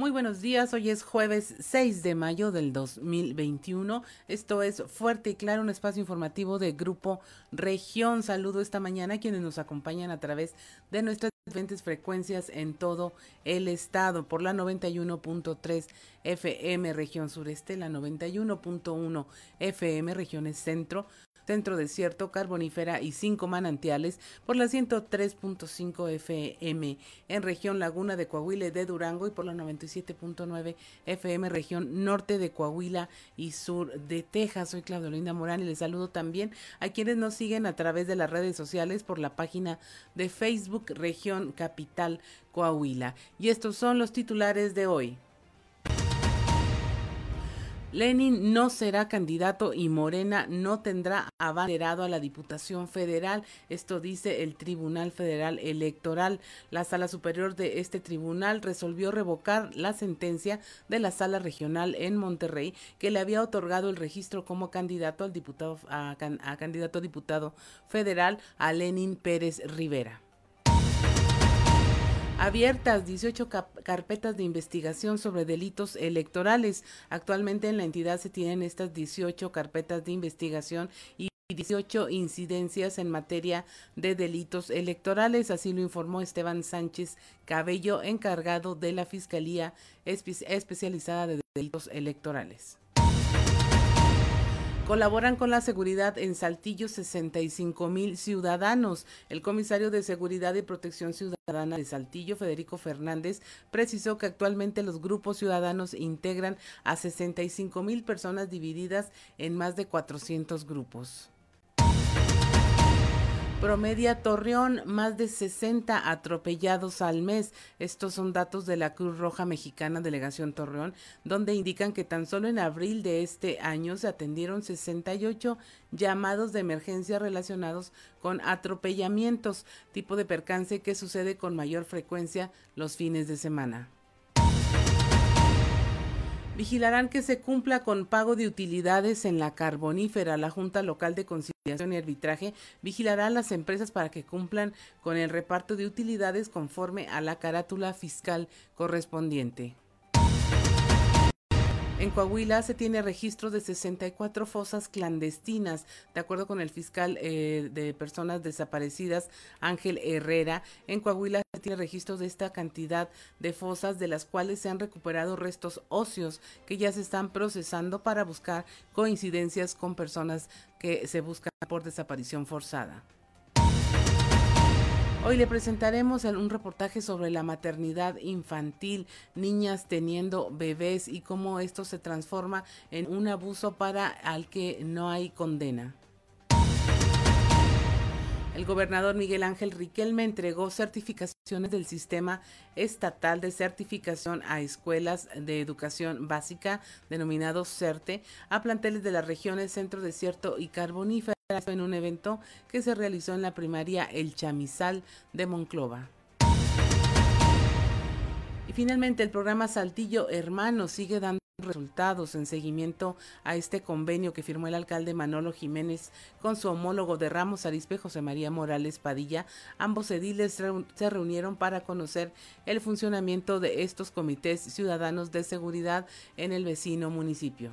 Muy buenos días, hoy es jueves 6 de mayo del 2021. Esto es Fuerte y Claro, un espacio informativo de Grupo Región. Saludo esta mañana a quienes nos acompañan a través de nuestras diferentes frecuencias en todo el estado por la 91.3 FM región sureste, la 91.1 FM regiones centro, Centro Desierto, Carbonífera y cinco manantiales por la 103.5 FM en región Laguna de Coahuila de Durango y por la 97.9 FM región norte de Coahuila y sur de Texas. Soy Claudio Linda Morán y les saludo también a quienes nos siguen a través de las redes sociales por la página de Facebook Región Capital Coahuila. Y estos son los titulares de hoy. Lenin no será candidato y Morena no tendrá abanderado a la Diputación Federal. Esto dice el Tribunal Federal Electoral. La Sala Superior de este tribunal resolvió revocar la sentencia de la Sala Regional en Monterrey que le había otorgado el registro como candidato al diputado a, candidato a diputado federal a Lenin Pérez Rivera abiertas 18 carpetas de investigación sobre delitos electorales. Actualmente en la entidad se tienen estas 18 carpetas de investigación y 18 incidencias en materia de delitos electorales, así lo informó Esteban Sánchez Cabello, encargado de la Fiscalía Especializada de Delitos Electorales. Colaboran con la seguridad en Saltillo 65 mil ciudadanos. El comisario de Seguridad y Protección Ciudadana de Saltillo, Federico Fernández, precisó que actualmente los grupos ciudadanos integran a 65 mil personas divididas en más de 400 grupos. Promedia Torreón más de 60 atropellados al mes. Estos son datos de la Cruz Roja Mexicana Delegación Torreón, donde indican que tan solo en abril de este año se atendieron 68 llamados de emergencia relacionados con atropellamientos, tipo de percance que sucede con mayor frecuencia los fines de semana. Vigilarán que se cumpla con pago de utilidades en la carbonífera. La Junta Local de Conciliación y Arbitraje vigilará a las empresas para que cumplan con el reparto de utilidades conforme a la carátula fiscal correspondiente. En Coahuila se tiene registro de 64 fosas clandestinas, de acuerdo con el fiscal eh, de personas desaparecidas, Ángel Herrera. En Coahuila se tiene registro de esta cantidad de fosas, de las cuales se han recuperado restos óseos que ya se están procesando para buscar coincidencias con personas que se buscan por desaparición forzada. Hoy le presentaremos un reportaje sobre la maternidad infantil, niñas teniendo bebés y cómo esto se transforma en un abuso para al que no hay condena. El gobernador Miguel Ángel Riquelme entregó certificaciones del sistema estatal de certificación a escuelas de educación básica, denominados CERTE, a planteles de las regiones Centro Desierto y Carbonífera en un evento que se realizó en la primaria El Chamizal de Monclova. Y finalmente el programa Saltillo Hermano sigue dando resultados en seguimiento a este convenio que firmó el alcalde Manolo Jiménez con su homólogo de Ramos Arispe José María Morales Padilla. Ambos ediles se reunieron para conocer el funcionamiento de estos comités ciudadanos de seguridad en el vecino municipio.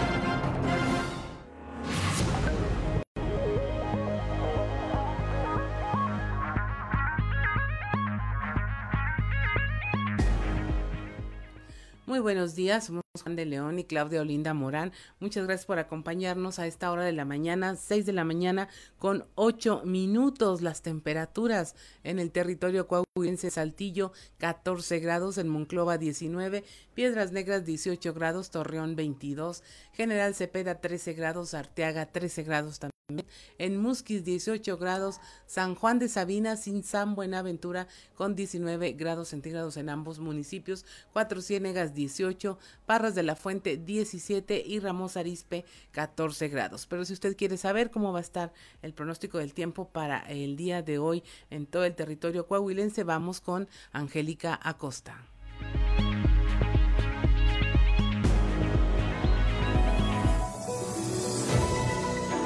Muy buenos días, somos Juan de León y Claudia Olinda Morán. Muchas gracias por acompañarnos a esta hora de la mañana, 6 de la mañana con 8 minutos. Las temperaturas en el territorio coahuilense Saltillo 14 grados, en Monclova 19, Piedras Negras 18 grados, Torreón 22, General Cepeda 13 grados, Arteaga 13 grados también en Musquis 18 grados, San Juan de Sabina sin San Buenaventura con 19 grados centígrados en ambos municipios, Cuatro Ciénegas 18, Parras de la Fuente 17 y Ramos Arispe 14 grados. Pero si usted quiere saber cómo va a estar el pronóstico del tiempo para el día de hoy en todo el territorio coahuilense, vamos con Angélica Acosta.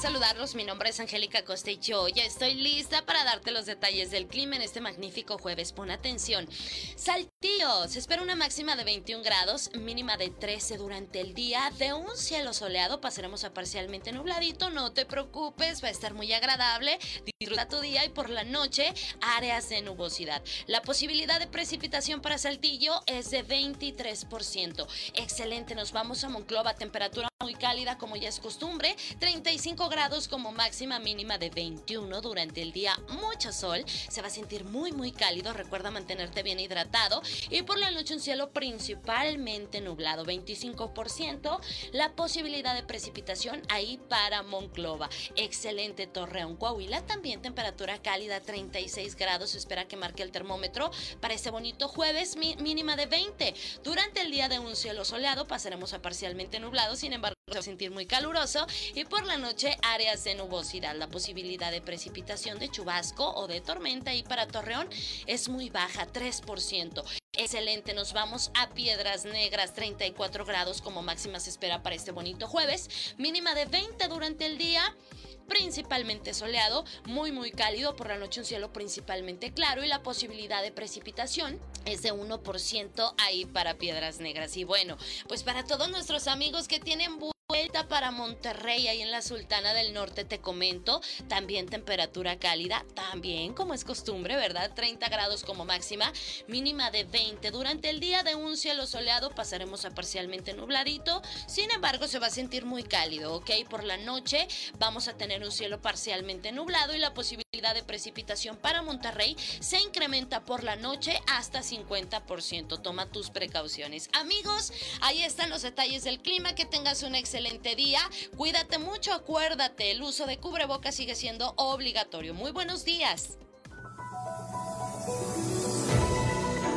Saludarlos. Mi nombre es Angélica Costa y yo ya estoy lista para darte los detalles del clima en este magnífico jueves. Pon atención. Saltillo, se espera una máxima de 21 grados, mínima de 13 durante el día. De un cielo soleado pasaremos a parcialmente nubladito. No te preocupes, va a estar muy agradable. Disfruta tu día y por la noche áreas de nubosidad. La posibilidad de precipitación para Saltillo es de 23%. Excelente, nos vamos a Monclova, temperatura muy cálida como ya es costumbre, 35 grados como máxima mínima de 21 durante el día, mucho sol, se va a sentir muy muy cálido, recuerda mantenerte bien hidratado y por la noche un cielo principalmente nublado, 25%, la posibilidad de precipitación ahí para Monclova, excelente Torreón, Coahuila, también temperatura cálida 36 grados, se espera que marque el termómetro para este bonito jueves mínima de 20, durante el día de un cielo soleado pasaremos a parcialmente nublado, sin embargo se va a sentir muy caluroso y por la noche áreas de nubosidad. La posibilidad de precipitación de chubasco o de tormenta y para Torreón es muy baja, 3%. Excelente, nos vamos a Piedras Negras, 34 grados como máxima se espera para este bonito jueves, mínima de 20 durante el día principalmente soleado, muy muy cálido, por la noche un cielo principalmente claro y la posibilidad de precipitación es de 1% ahí para Piedras Negras. Y bueno, pues para todos nuestros amigos que tienen vuelta para Monterrey, ahí en la Sultana del Norte, te comento. También temperatura cálida, también como es costumbre, ¿verdad? 30 grados como máxima, mínima de 20. Durante el día de un cielo soleado pasaremos a parcialmente nubladito. Sin embargo, se va a sentir muy cálido, ¿ok? Por la noche vamos a tener un cielo parcialmente nublado y la posibilidad de precipitación para Monterrey se incrementa por la noche hasta 50%. Toma tus precauciones. Amigos, ahí están los detalles del clima. Que tengas una excelente excelente día. Cuídate mucho, acuérdate, el uso de cubrebocas sigue siendo obligatorio. Muy buenos días.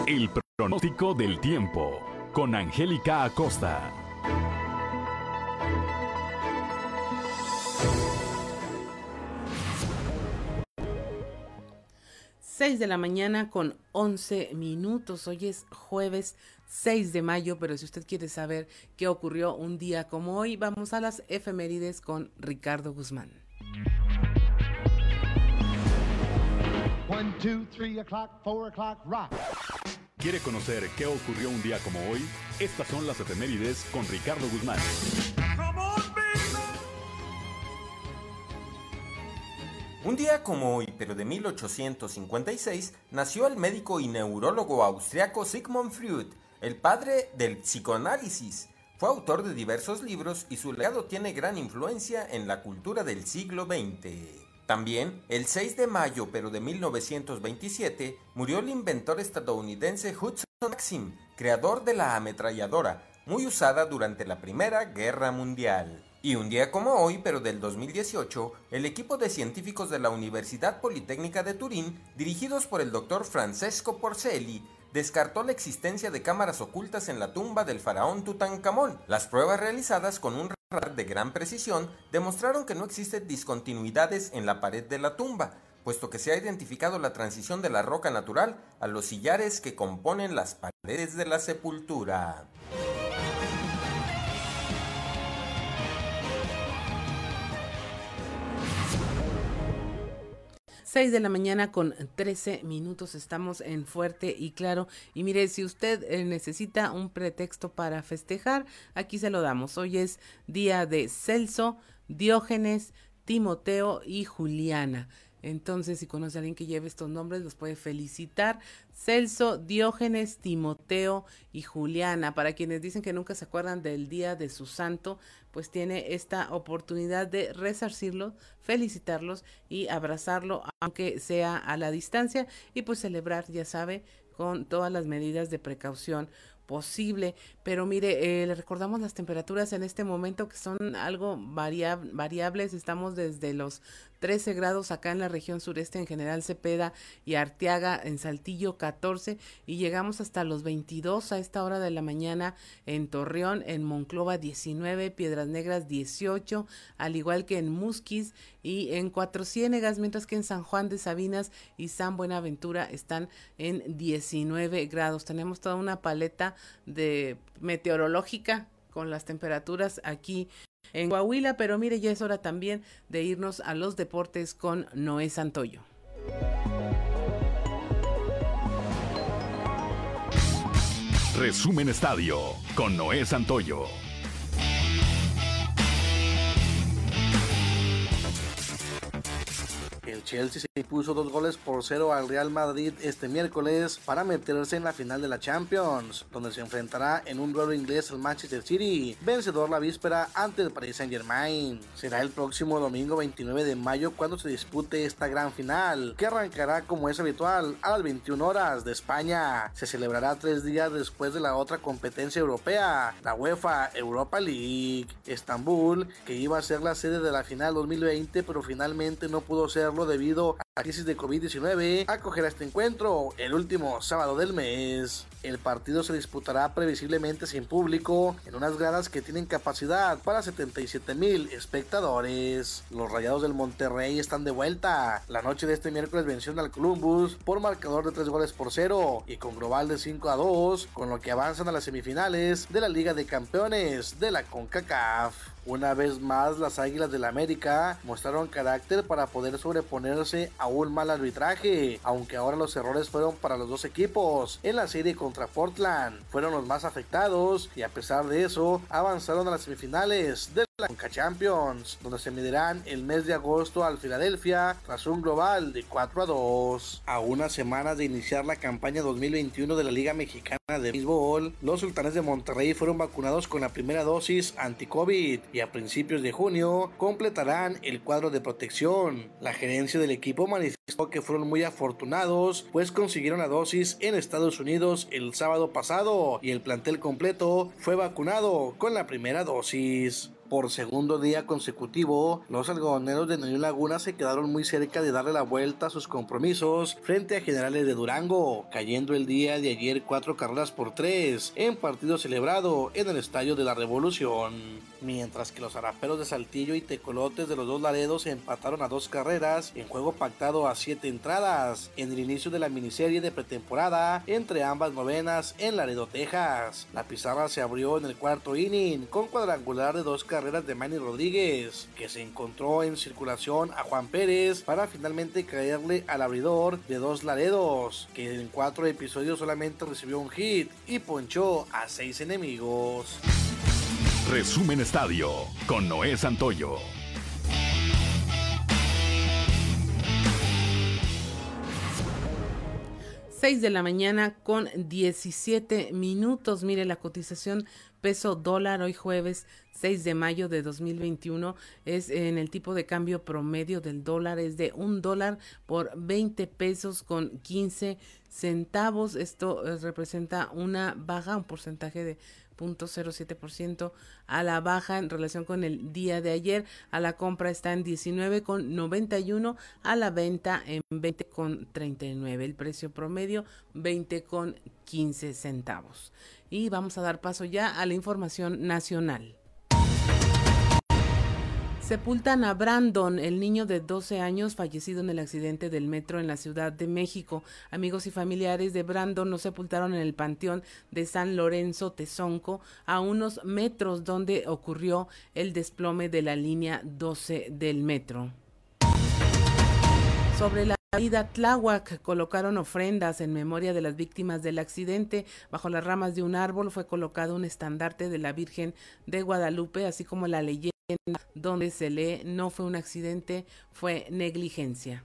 El pronóstico del tiempo con Angélica Acosta. 6 de la mañana con 11 minutos. Hoy es jueves 6 de mayo, pero si usted quiere saber qué ocurrió un día como hoy, vamos a las efemérides con Ricardo Guzmán. ¿Quiere conocer qué ocurrió un día como hoy? Estas son las efemérides con Ricardo Guzmán. Un día como hoy, pero de 1856, nació el médico y neurólogo austriaco Sigmund Freud, el padre del psicoanálisis. Fue autor de diversos libros y su legado tiene gran influencia en la cultura del siglo XX. También, el 6 de mayo, pero de 1927, murió el inventor estadounidense Hudson Maxim, creador de la ametralladora, muy usada durante la Primera Guerra Mundial. Y un día como hoy, pero del 2018, el equipo de científicos de la Universidad Politécnica de Turín, dirigidos por el doctor Francesco Porcelli, descartó la existencia de cámaras ocultas en la tumba del faraón Tutankamón. Las pruebas realizadas con un radar de gran precisión demostraron que no existen discontinuidades en la pared de la tumba, puesto que se ha identificado la transición de la roca natural a los sillares que componen las paredes de la sepultura. 6 de la mañana con 13 minutos estamos en Fuerte y Claro. Y mire, si usted eh, necesita un pretexto para festejar, aquí se lo damos. Hoy es día de Celso, Diógenes, Timoteo y Juliana. Entonces, si conoce a alguien que lleve estos nombres, los puede felicitar. Celso, Diógenes, Timoteo y Juliana. Para quienes dicen que nunca se acuerdan del día de su santo, pues tiene esta oportunidad de resarcirlos, felicitarlos y abrazarlo, aunque sea a la distancia, y pues celebrar, ya sabe, con todas las medidas de precaución posible. Pero mire, eh, le recordamos las temperaturas en este momento que son algo variables. Estamos desde los 13 grados acá en la región sureste en general Cepeda y Arteaga en Saltillo 14 y llegamos hasta los 22 a esta hora de la mañana en Torreón, en Monclova 19, Piedras Negras 18, al igual que en Musquis y en Cuatro Ciénegas, mientras que en San Juan de Sabinas y San Buenaventura están en 19 grados. Tenemos toda una paleta de meteorológica con las temperaturas aquí en Coahuila, pero mire, ya es hora también de irnos a los deportes con Noé Santoyo. Resumen Estadio con Noé Santoyo. Chelsea se impuso dos goles por cero al Real Madrid este miércoles para meterse en la final de la Champions, donde se enfrentará en un duelo inglés al Manchester City, vencedor la víspera ante el Paris Saint Germain. Será el próximo domingo 29 de mayo cuando se dispute esta gran final, que arrancará como es habitual a las 21 horas de España. Se celebrará tres días después de la otra competencia europea, la UEFA Europa League. Estambul, que iba a ser la sede de la final 2020, pero finalmente no pudo serlo de debido a crisis de COVID-19 acogerá este encuentro el último sábado del mes. El partido se disputará previsiblemente sin público en unas gradas que tienen capacidad para 77 mil espectadores. Los Rayados del Monterrey están de vuelta. La noche de este miércoles vencieron al Columbus por marcador de 3 goles por 0 y con global de 5 a 2, con lo que avanzan a las semifinales de la Liga de Campeones de la CONCACAF. Una vez más, las Águilas del la América mostraron carácter para poder sobreponerse a un mal arbitraje, aunque ahora los errores fueron para los dos equipos. En la serie contra Portland fueron los más afectados y a pesar de eso avanzaron a las semifinales de la Conca Champions, donde se medirán el mes de agosto al Filadelfia tras un global de 4 a 2. A unas semanas de iniciar la campaña 2021 de la Liga Mexicana de Béisbol, los sultanes de Monterrey fueron vacunados con la primera dosis anti-COVID y a principios de junio completarán el cuadro de protección. La gerencia del equipo manifestó que fueron muy afortunados, pues consiguieron la dosis en Estados Unidos el sábado pasado y el plantel completo fue vacunado con la primera dosis. Por segundo día consecutivo, los algodoneros de New Laguna se quedaron muy cerca de darle la vuelta a sus compromisos frente a Generales de Durango, cayendo el día de ayer cuatro carreras por tres en partido celebrado en el Estadio de la Revolución. Mientras que los araperos de Saltillo y Tecolotes de los dos Laredos empataron a dos carreras en juego pactado a siete entradas en el inicio de la miniserie de pretemporada entre ambas novenas en Laredo, Texas. La pizarra se abrió en el cuarto inning con cuadrangular de dos carreras de Manny Rodríguez, que se encontró en circulación a Juan Pérez para finalmente caerle al abridor de dos Laredos, que en cuatro episodios solamente recibió un hit y ponchó a seis enemigos. Resumen Estadio con Noé Santoyo. 6 de la mañana con 17 minutos. Mire la cotización peso dólar hoy jueves 6 de mayo de 2021 es en el tipo de cambio promedio del dólar es de un dólar por 20 pesos con 15 centavos. Esto eh, representa una baja, un porcentaje de 0.07% a la baja en relación con el día de ayer. A la compra está en 19,91, a la venta en 20,39. El precio promedio 20,15 centavos. Y vamos a dar paso ya a la información nacional. Sepultan a Brandon, el niño de 12 años fallecido en el accidente del metro en la Ciudad de México. Amigos y familiares de Brandon lo sepultaron en el Panteón de San Lorenzo Tezonco, a unos metros donde ocurrió el desplome de la línea 12 del metro. Sobre la Aida Tláhuac colocaron ofrendas en memoria de las víctimas del accidente. Bajo las ramas de un árbol fue colocado un estandarte de la Virgen de Guadalupe, así como la leyenda donde se lee no fue un accidente, fue negligencia.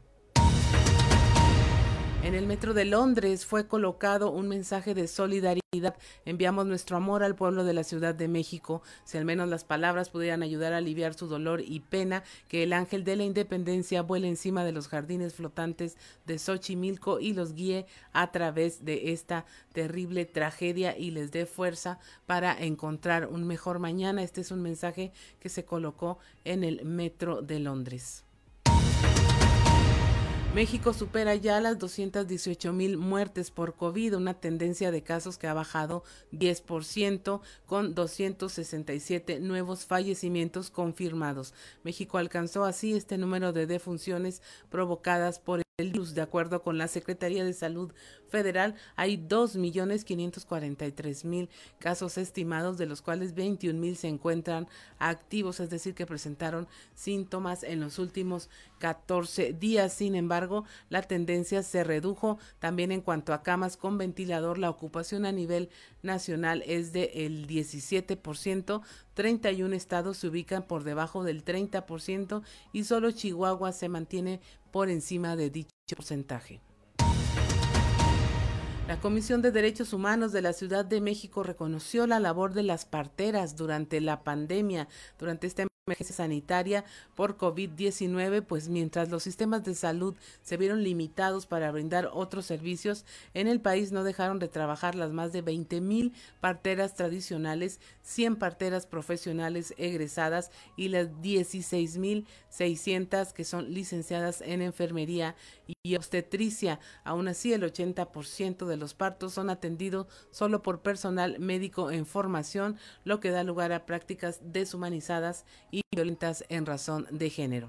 En el metro de Londres fue colocado un mensaje de solidaridad. Enviamos nuestro amor al pueblo de la Ciudad de México. Si al menos las palabras pudieran ayudar a aliviar su dolor y pena, que el ángel de la independencia vuele encima de los jardines flotantes de Xochimilco y los guíe a través de esta terrible tragedia y les dé fuerza para encontrar un mejor mañana. Este es un mensaje que se colocó en el metro de Londres. México supera ya las 218 mil muertes por COVID, una tendencia de casos que ha bajado 10% con 267 nuevos fallecimientos confirmados. México alcanzó así este número de defunciones provocadas por De acuerdo con la Secretaría de Salud Federal, hay 2.543.000 casos estimados, de los cuales 21.000 se encuentran activos, es decir, que presentaron síntomas en los últimos 14 días. Sin embargo, la tendencia se redujo también en cuanto a camas con ventilador. La ocupación a nivel nacional es del el 17%, 31 estados se ubican por debajo del 30% y solo Chihuahua se mantiene por encima de dicho porcentaje. La Comisión de Derechos Humanos de la Ciudad de México reconoció la labor de las parteras durante la pandemia, durante esta emergencia sanitaria por COVID-19, pues mientras los sistemas de salud se vieron limitados para brindar otros servicios, en el país no dejaron de trabajar las más de 20 mil parteras tradicionales, 100 parteras profesionales egresadas y las 16 mil 600 que son licenciadas en enfermería y obstetricia. Aún así, el 80% de los partos son atendidos solo por personal médico en formación, lo que da lugar a prácticas deshumanizadas y violentas en razón de género.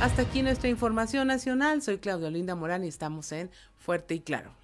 Hasta aquí nuestra información nacional. Soy Claudio Linda Morán y estamos en Fuerte y Claro.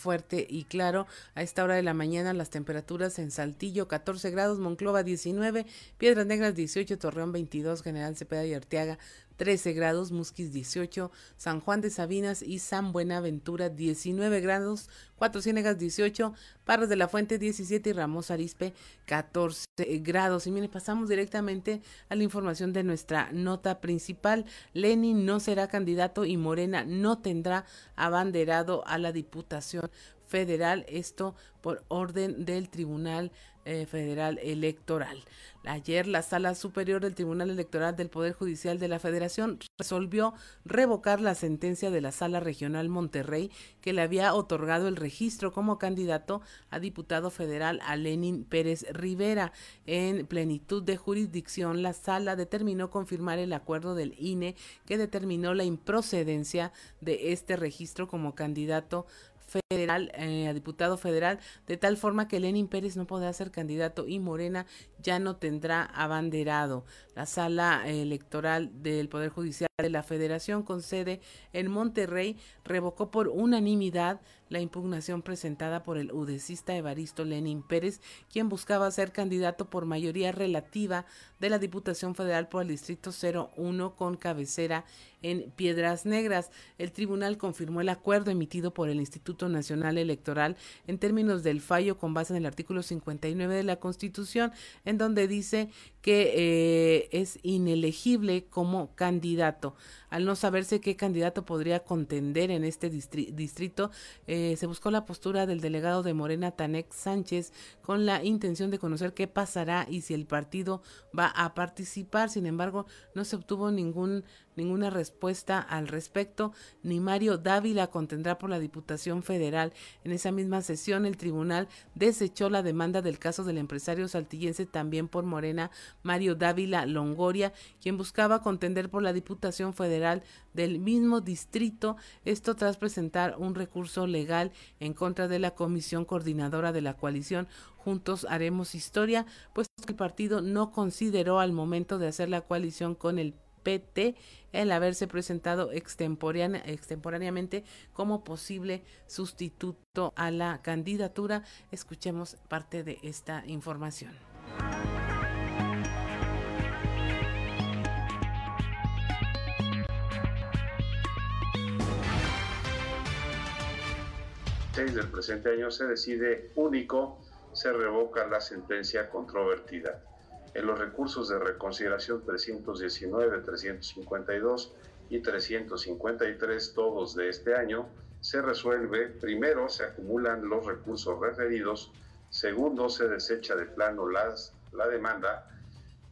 fuerte y claro. A esta hora de la mañana las temperaturas en Saltillo 14 grados, Monclova 19, Piedras Negras 18, Torreón 22, General Cepeda y Arteaga 13 grados, Musquis 18, San Juan de Sabinas y San Buenaventura 19 grados, Cuatro Ciénegas 18, Parras de la Fuente 17 y Ramos Arispe 14 grados. Y mire, pasamos directamente a la información de nuestra nota principal. Lenin no será candidato y Morena no tendrá abanderado a la Diputación Federal, esto por orden del Tribunal eh, Federal Electoral. Ayer la Sala Superior del Tribunal Electoral del Poder Judicial de la Federación resolvió revocar la sentencia de la Sala Regional Monterrey que le había otorgado el registro como candidato a diputado federal a Lenin Pérez Rivera. En plenitud de jurisdicción, la Sala determinó confirmar el acuerdo del INE que determinó la improcedencia de este registro como candidato federal, eh, a diputado federal, de tal forma que Lenin Pérez no podrá ser candidato y Morena ya no tendrá abanderado. La sala electoral del Poder Judicial de la Federación con sede en Monterrey revocó por unanimidad la impugnación presentada por el udecista Evaristo Lenin Pérez, quien buscaba ser candidato por mayoría relativa de la Diputación Federal por el Distrito 01 con cabecera en Piedras Negras. El tribunal confirmó el acuerdo emitido por el Instituto Nacional Electoral en términos del fallo con base en el artículo 59 de la Constitución, en donde dice que eh, es inelegible como candidato. Al no saberse qué candidato podría contender en este distrito, eh, se buscó la postura del delegado de Morena, Tanek Sánchez, con la intención de conocer qué pasará y si el partido va a participar. Sin embargo, no se obtuvo ningún ninguna respuesta al respecto, ni Mario Dávila contendrá por la Diputación Federal. En esa misma sesión, el tribunal desechó la demanda del caso del empresario saltillense también por Morena, Mario Dávila Longoria, quien buscaba contender por la Diputación Federal del mismo distrito, esto tras presentar un recurso legal en contra de la comisión coordinadora de la coalición Juntos Haremos Historia, pues el partido no consideró al momento de hacer la coalición con el PT el haberse presentado extemporáneamente como posible sustituto a la candidatura. Escuchemos parte de esta información. del presente año se decide único, se revoca la sentencia controvertida. En los recursos de reconsideración 319, 352 y 353, todos de este año, se resuelve, primero se acumulan los recursos referidos, segundo se desecha de plano la demanda,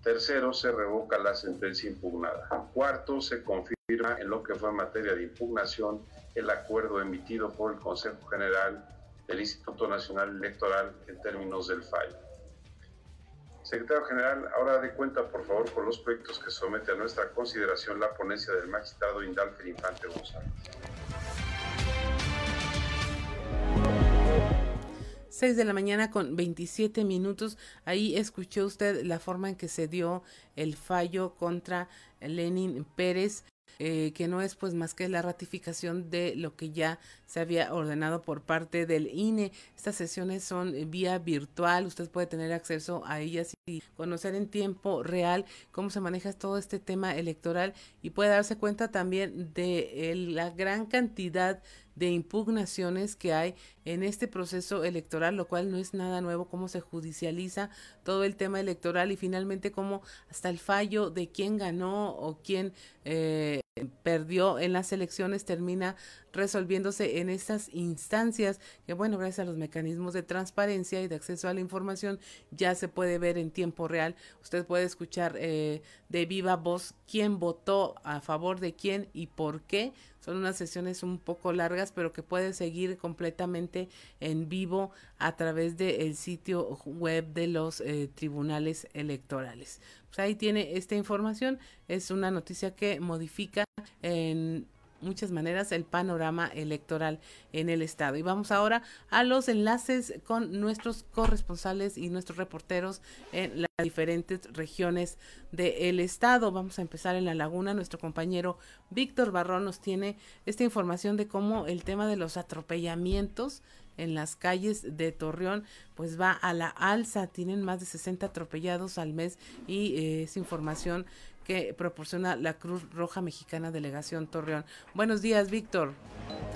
tercero se revoca la sentencia impugnada, cuarto se confirma en lo que fue materia de impugnación el acuerdo emitido por el Consejo General del Instituto Nacional Electoral en términos del fallo. Secretario General, ahora de cuenta, por favor, con los proyectos que somete a nuestra consideración la ponencia del magistrado Indalfer Infante González. 6 de la mañana con 27 minutos. Ahí escuchó usted la forma en que se dio el fallo contra Lenin Pérez. Eh, que no es pues más que la ratificación de lo que ya se había ordenado por parte del INE. Estas sesiones son vía virtual, usted puede tener acceso a ellas y conocer en tiempo real cómo se maneja todo este tema electoral y puede darse cuenta también de la gran cantidad de impugnaciones que hay en este proceso electoral, lo cual no es nada nuevo, cómo se judicializa todo el tema electoral y finalmente cómo hasta el fallo de quién ganó o quién eh, perdió en las elecciones termina resolviéndose en estas instancias que bueno gracias a los mecanismos de transparencia y de acceso a la información ya se puede ver en tiempo real. Usted puede escuchar eh, de viva voz quién votó a favor de quién y por qué son unas sesiones un poco largas pero que puede seguir completamente en vivo a través del sitio web de los eh, tribunales electorales. Pues ahí tiene esta información es una noticia que modifica en muchas maneras el panorama electoral en el estado. Y vamos ahora a los enlaces con nuestros corresponsales y nuestros reporteros en las diferentes regiones del estado. Vamos a empezar en la laguna. Nuestro compañero Víctor Barrón nos tiene esta información de cómo el tema de los atropellamientos en las calles de Torreón pues va a la alza, tienen más de 60 atropellados al mes y eh, es información que proporciona la Cruz Roja Mexicana Delegación Torreón. Buenos días, Víctor.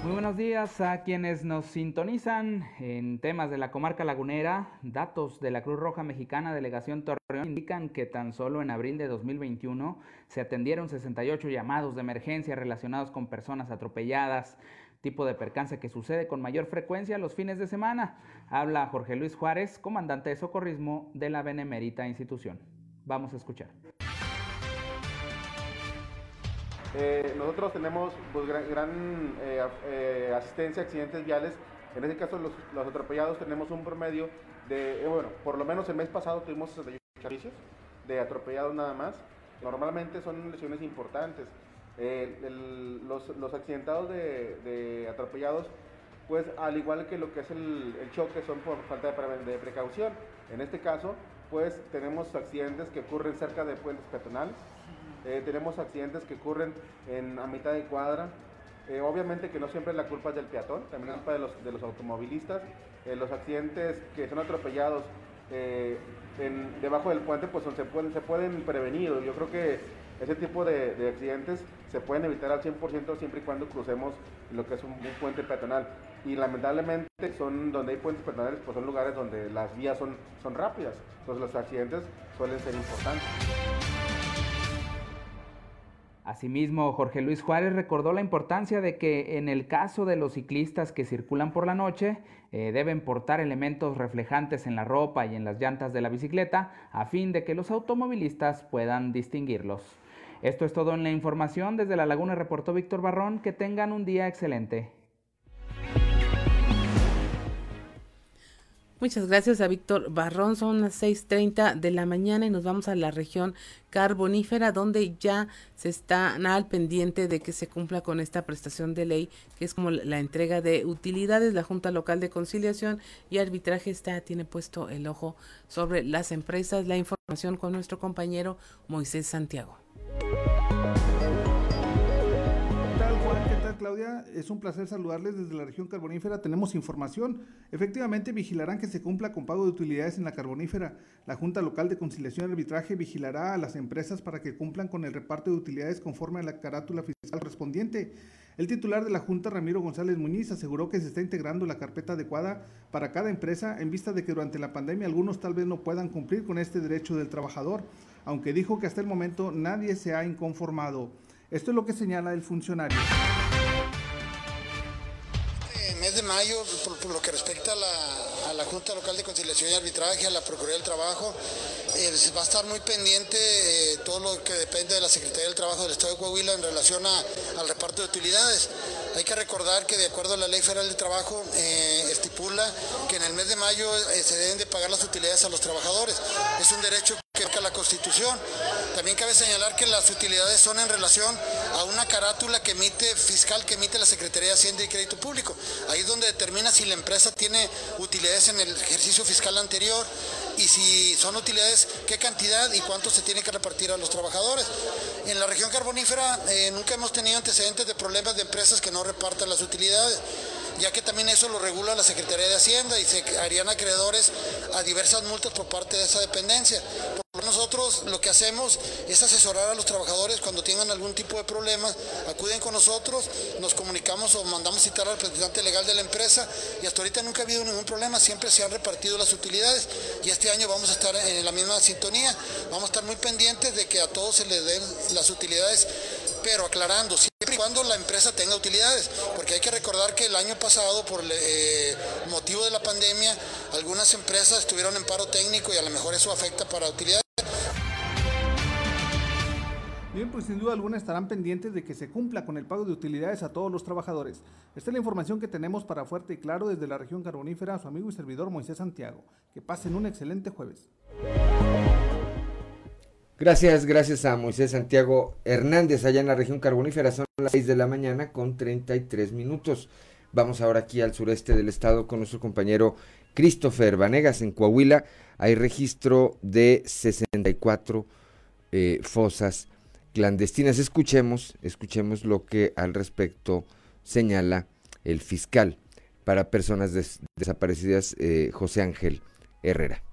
Muy buenos días a quienes nos sintonizan en temas de la comarca lagunera. Datos de la Cruz Roja Mexicana Delegación Torreón indican que tan solo en abril de 2021 se atendieron 68 llamados de emergencia relacionados con personas atropelladas tipo de percance que sucede con mayor frecuencia los fines de semana. Habla Jorge Luis Juárez, comandante de socorrismo de la Benemérita institución. Vamos a escuchar. Eh, nosotros tenemos pues, gran, eh, eh, asistencia a accidentes viales. En este caso, los, los atropellados tenemos un promedio de, bueno, por lo menos el mes pasado tuvimos 68 servicios de atropellados nada más. Normalmente son lesiones importantes. los, los, accidentados de, atropellados, pues al igual que lo que es el, choque, son por falta de, de precaución. En este caso, pues tenemos accidentes que ocurren cerca de puentes peatonales eh, tenemos accidentes que ocurren en, a mitad de cuadra. Eh, obviamente que no siempre la culpa es del peatón, también es culpa de los, de los automovilistas. Eh, los accidentes que son atropellados debajo del puente pues se, pueden, se pueden prevenir. Yo creo que ese tipo de, accidentes se pueden evitar al 100% siempre y cuando crucemos lo que es un, un, puente peatonal. Y lamentablemente son donde hay puentes peatonales, pues son lugares donde las vías son, son rápidas. Entonces los accidentes suelen ser importantes. Asimismo, Jorge Luis Juárez recordó la importancia de que en el caso de los ciclistas que circulan por la noche, eh, deben portar elementos reflejantes en la ropa y en las llantas de la bicicleta a fin de que los automovilistas puedan distinguirlos. Esto es todo en la información. Desde La Laguna reportó Víctor Barrón. Que tengan un día excelente. Muchas gracias a Víctor Barrón. Son las 6.30 de la mañana y nos vamos a la región carbonífera donde ya se está al pendiente de que se cumpla con esta prestación de ley que es como la entrega de utilidades. La Junta Local de Conciliación y Arbitraje está, tiene puesto el ojo sobre las empresas. La información con nuestro compañero Moisés Santiago. Claudia? Es un placer saludarles desde la región carbonífera. Tenemos información. Efectivamente, vigilarán que se cumpla con pago de utilidades en la carbonífera. La Junta Local de Conciliación y Arbitraje vigilará a las empresas para que cumplan con el reparto de utilidades conforme a la carátula fiscal correspondiente. El titular de la Junta, Ramiro González Muñiz, aseguró que se está integrando la carpeta adecuada para cada empresa en vista de que durante la pandemia algunos tal vez no puedan cumplir con este derecho del trabajador, aunque dijo que hasta el momento nadie se ha inconformado. Esto es lo que señala el funcionario de mayo, por, lo que respecta a la, Junta Local de Conciliación y Arbitraje, a la Procuraduría del Trabajo, eh, va a estar muy pendiente eh, todo lo que depende de la Secretaría del Trabajo del Estado de Coahuila en relación al reparto de utilidades. Hay que recordar que de acuerdo a la Ley Federal de Trabajo eh, estipula que en el mes de mayo se deben de pagar las utilidades a los trabajadores. Es un derecho que marca la Constitución. También cabe señalar que las utilidades son en relación a una carátula que emite fiscal que emite la Secretaría de Hacienda y Crédito Público. Ahí es donde determina si la empresa tiene utilidades en el ejercicio fiscal anterior y si son utilidades, qué cantidad y cuánto se tiene que repartir a los trabajadores. En la región carbonífera eh, nunca hemos tenido antecedentes de problemas de empresas que no repartan las utilidades ya que también eso lo regula la Secretaría de Hacienda y se harían acreedores a diversas multas por parte de esa dependencia. Por nosotros lo que hacemos es asesorar a los trabajadores cuando tengan algún tipo de problema, acuden con nosotros, nos comunicamos o mandamos citar al representante legal de la empresa y hasta ahorita nunca ha habido ningún problema, siempre se han repartido las utilidades y este año vamos a estar en la misma sintonía, vamos a estar muy pendientes de que a todos se les den las utilidades pero aclarando, siempre y cuando la empresa tenga utilidades, porque hay que recordar que el año pasado, por eh, motivo de la pandemia, algunas empresas estuvieron en paro técnico y a lo mejor eso afecta para utilidades. Bien, pues sin duda alguna estarán pendientes de que se cumpla con el pago de utilidades a todos los trabajadores. Esta es la información que tenemos para Fuerte y Claro desde la región carbonífera, su amigo y servidor Moisés Santiago. Que pasen un excelente jueves. Gracias, gracias a Moisés Santiago Hernández allá en la región carbonífera. Son las 6 de la mañana con 33 minutos. Vamos ahora aquí al sureste del estado con nuestro compañero Christopher Vanegas en Coahuila. Hay registro de 64 eh, fosas clandestinas. Escuchemos, escuchemos lo que al respecto señala el fiscal para personas desaparecidas, eh, José Ángel Herrera.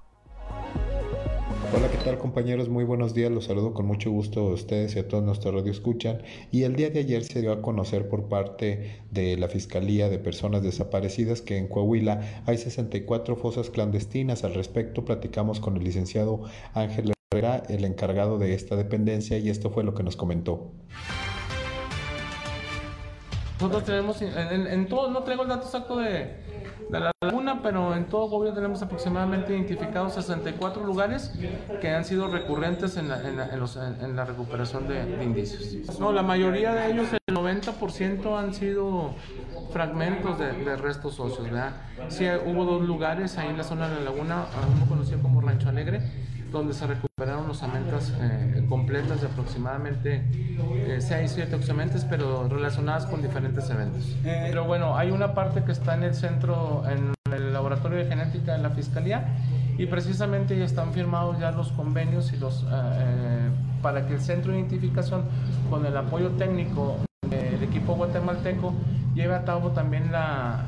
Hola, ¿qué tal compañeros? Muy buenos días, los saludo con mucho gusto a ustedes y a todos nuestros radio escuchan. Y el día de ayer se dio a conocer por parte de la Fiscalía de Personas Desaparecidas que en Coahuila hay 64 fosas clandestinas. Al respecto platicamos con el licenciado Ángel Herrera, el encargado de esta dependencia, y esto fue lo que nos comentó. Nosotros tenemos, en, en no traigo el dato exacto de, de la laguna, pero en todo gobierno tenemos aproximadamente identificados 64 lugares que han sido recurrentes en la, en la, recuperación de, indicios. No, la mayoría de ellos, el 90% han sido fragmentos de, restos óseos, ¿verdad? Sí, hubo dos lugares ahí en la zona de la laguna, uno conocido como Rancho Alegre, donde se recuperaron osamentas eh, completas de aproximadamente 6, eh, 7 osamentes, pero relacionadas con diferentes eventos. Eh, pero bueno, hay una parte que está en el centro, en el laboratorio de genética de la Fiscalía, y precisamente ya están firmados ya los convenios y los, para que el centro de identificación, con el apoyo técnico del equipo guatemalteco, lleve a cabo también la,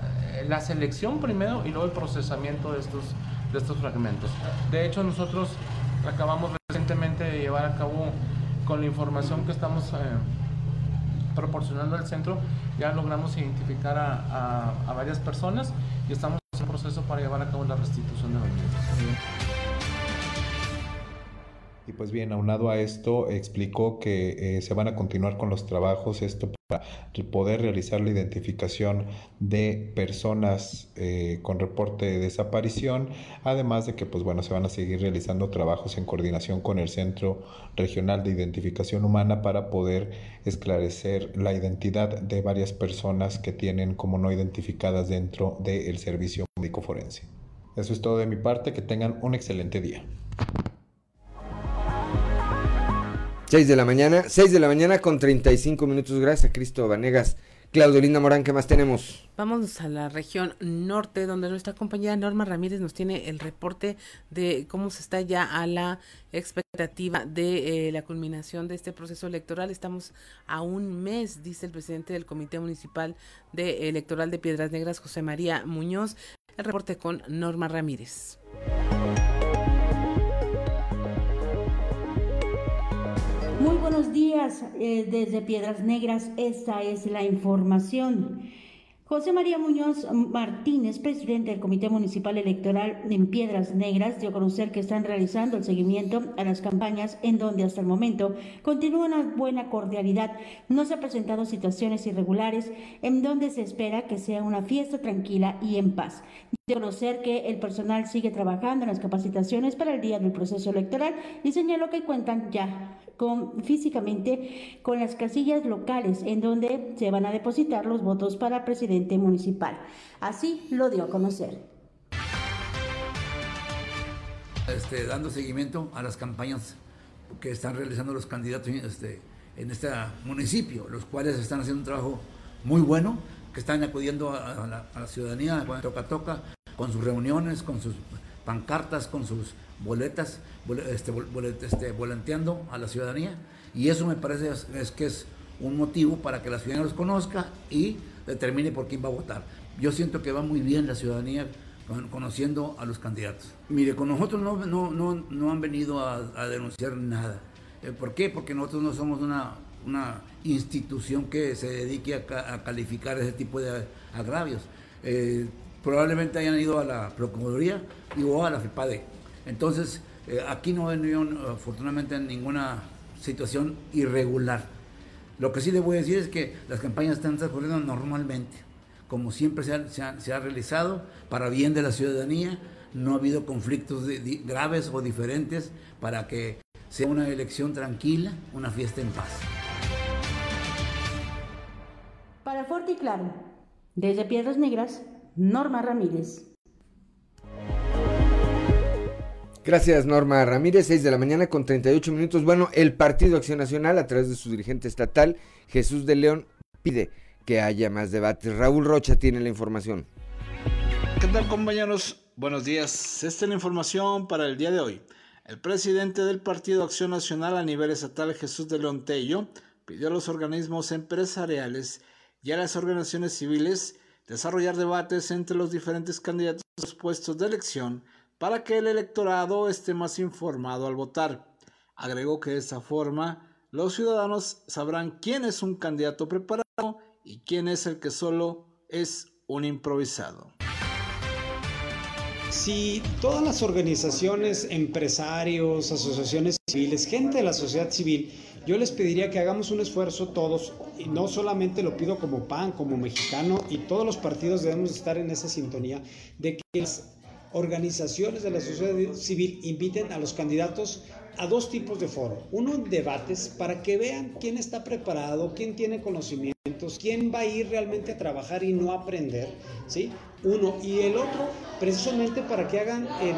la selección primero y luego el procesamiento de estos de estos fragmentos. De hecho, nosotros acabamos recientemente de llevar a cabo con la información que estamos eh, proporcionando al centro, ya logramos identificar a, a, varias personas y estamos en proceso para llevar a cabo la restitución de los bienes. Pues bien, aunado a esto, explicó que eh, se van a continuar con los trabajos, esto para poder realizar la identificación de personas eh, con reporte de desaparición, además de que pues bueno, se van a seguir realizando trabajos en coordinación con el Centro Regional de Identificación Humana para poder esclarecer la identidad de varias personas que tienen como no identificadas dentro del servicio médico forense. Eso es todo de mi parte, que tengan un excelente día. 6 de la mañana, 6 de la mañana con 35 minutos. Gracias, Cristo Vanegas. Claudio Linda Morán, ¿qué más tenemos? Vamos a la región norte, donde nuestra compañera Norma Ramírez nos tiene el reporte de cómo se está ya a la expectativa de eh, la culminación de este proceso electoral. Estamos a un mes, dice el presidente del Comité Municipal de Electoral de Piedras Negras, José María Muñoz. El reporte con Norma Ramírez. Muy buenos días eh, desde Piedras Negras. Esta es la información. José María Muñoz Martínez, presidente del Comité Municipal Electoral en Piedras Negras, dio a conocer que están realizando el seguimiento a las campañas en donde hasta el momento continúa una buena cordialidad. No se han presentado situaciones irregulares en donde se espera que sea una fiesta tranquila y en paz. Conocer que el personal sigue trabajando en las capacitaciones para el día del proceso electoral y señaló que cuentan ya con, físicamente con las casillas locales en donde se van a depositar los votos para presidente municipal. Así lo dio a conocer. Este, dando seguimiento a las campañas que están realizando los candidatos este, en este municipio, los cuales están haciendo un trabajo muy bueno, que están acudiendo a, la, a la, ciudadanía toca toca, con sus reuniones, con sus pancartas, con sus boletas, este, este, volanteando a la ciudadanía. Y eso me parece es, que es un motivo para que la ciudadanía los conozca y determine por quién va a votar. Yo siento que va muy bien la ciudadanía conociendo a los candidatos. Mire, con nosotros no, han venido a, denunciar nada. Eh, ¿Por qué? Porque nosotros no somos una, una institución que se dedique a, calificar ese tipo de agravios. Eh, probablemente hayan ido a la Procuraduría y o a la FIPADE. Entonces, eh, aquí no venido afortunadamente ninguna situación irregular. Lo que sí le voy a decir es que las campañas están transcurriendo normalmente, como siempre se ha, realizado, para bien de la ciudadanía. No ha habido conflictos graves o diferentes para que sea una elección tranquila, una fiesta en paz. Para y Claro, desde Piedras Negras, Norma Ramírez. Gracias, Norma Ramírez. 6 de la mañana con 38 minutos. Bueno, el Partido Acción Nacional, a través de su dirigente estatal, Jesús de León, pide que haya más debates. Raúl Rocha tiene la información. ¿Qué tal, compañeros? Buenos días. Esta es la información para el día de hoy. El presidente del Partido Acción Nacional a nivel estatal, Jesús de León Tello, pidió a los organismos empresariales y a las organizaciones civiles desarrollar debates entre los diferentes candidatos a los puestos de elección para que el electorado esté más informado al votar. Agregó que de esta forma los ciudadanos sabrán quién es un candidato preparado y quién es el que solo es un improvisado. Si todas las organizaciones, empresarios, asociaciones civiles, gente de la sociedad civil, yo les pediría que hagamos un esfuerzo todos, y no solamente lo pido como PAN, como mexicano, y todos los partidos debemos estar en esa sintonía, de que organizaciones de la sociedad civil inviten a los candidatos a dos tipos de foro. Uno, debates para que vean quién está preparado, quién tiene conocimientos, quién va a ir realmente a trabajar y no aprender, ¿sí? Uno. Y el otro, precisamente para que hagan en,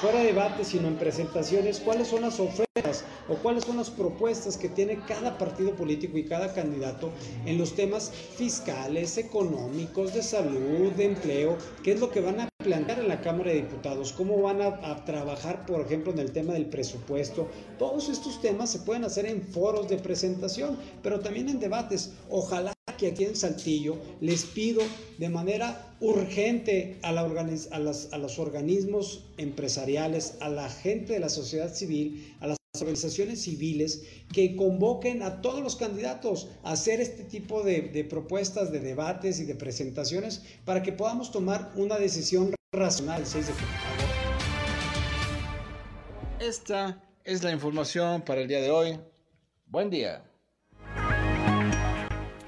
fuera de debate, sino en presentaciones, cuáles son las ofertas o cuáles son las propuestas que tiene cada partido político y cada candidato en los temas fiscales, económicos, de salud, de empleo, qué es lo que van a plantear en la Cámara de Diputados, cómo van a, a, trabajar, por ejemplo, en el tema del presupuesto. Todos estos temas se pueden hacer en foros de presentación, pero también en debates. Ojalá que aquí en Saltillo les pido de manera urgente a, la a, los organismos empresariales, a la gente de la sociedad civil, a las organizaciones civiles que convoquen a todos los candidatos a hacer este tipo de, propuestas, de debates y de presentaciones para que podamos tomar una decisión racional 6 de Esta es la información para el día de hoy. Buen día.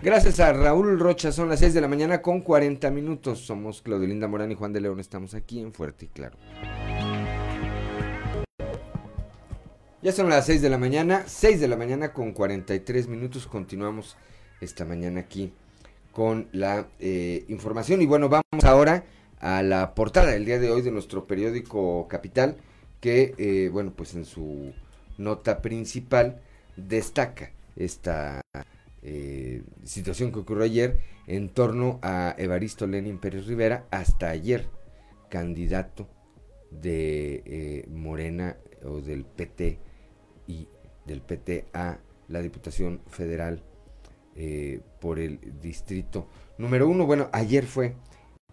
Gracias a Raúl Rocha, son las 6 de la mañana con 40 minutos. Somos Claudio Linda Morán y Juan de León, estamos aquí en Fuerte y Claro. Ya son las 6 de la mañana, 6 de la mañana con 43 minutos. Continuamos esta mañana aquí con la eh, información. Y bueno, vamos ahora a la portada del día de hoy de nuestro periódico Capital, que, eh, bueno, pues en su nota principal destaca esta eh, situación que ocurrió ayer en torno a Evaristo Lenin Pérez Rivera, hasta ayer candidato de eh, Morena o del PT y del PT a la Diputación Federal eh, por el distrito número uno. Bueno, ayer fue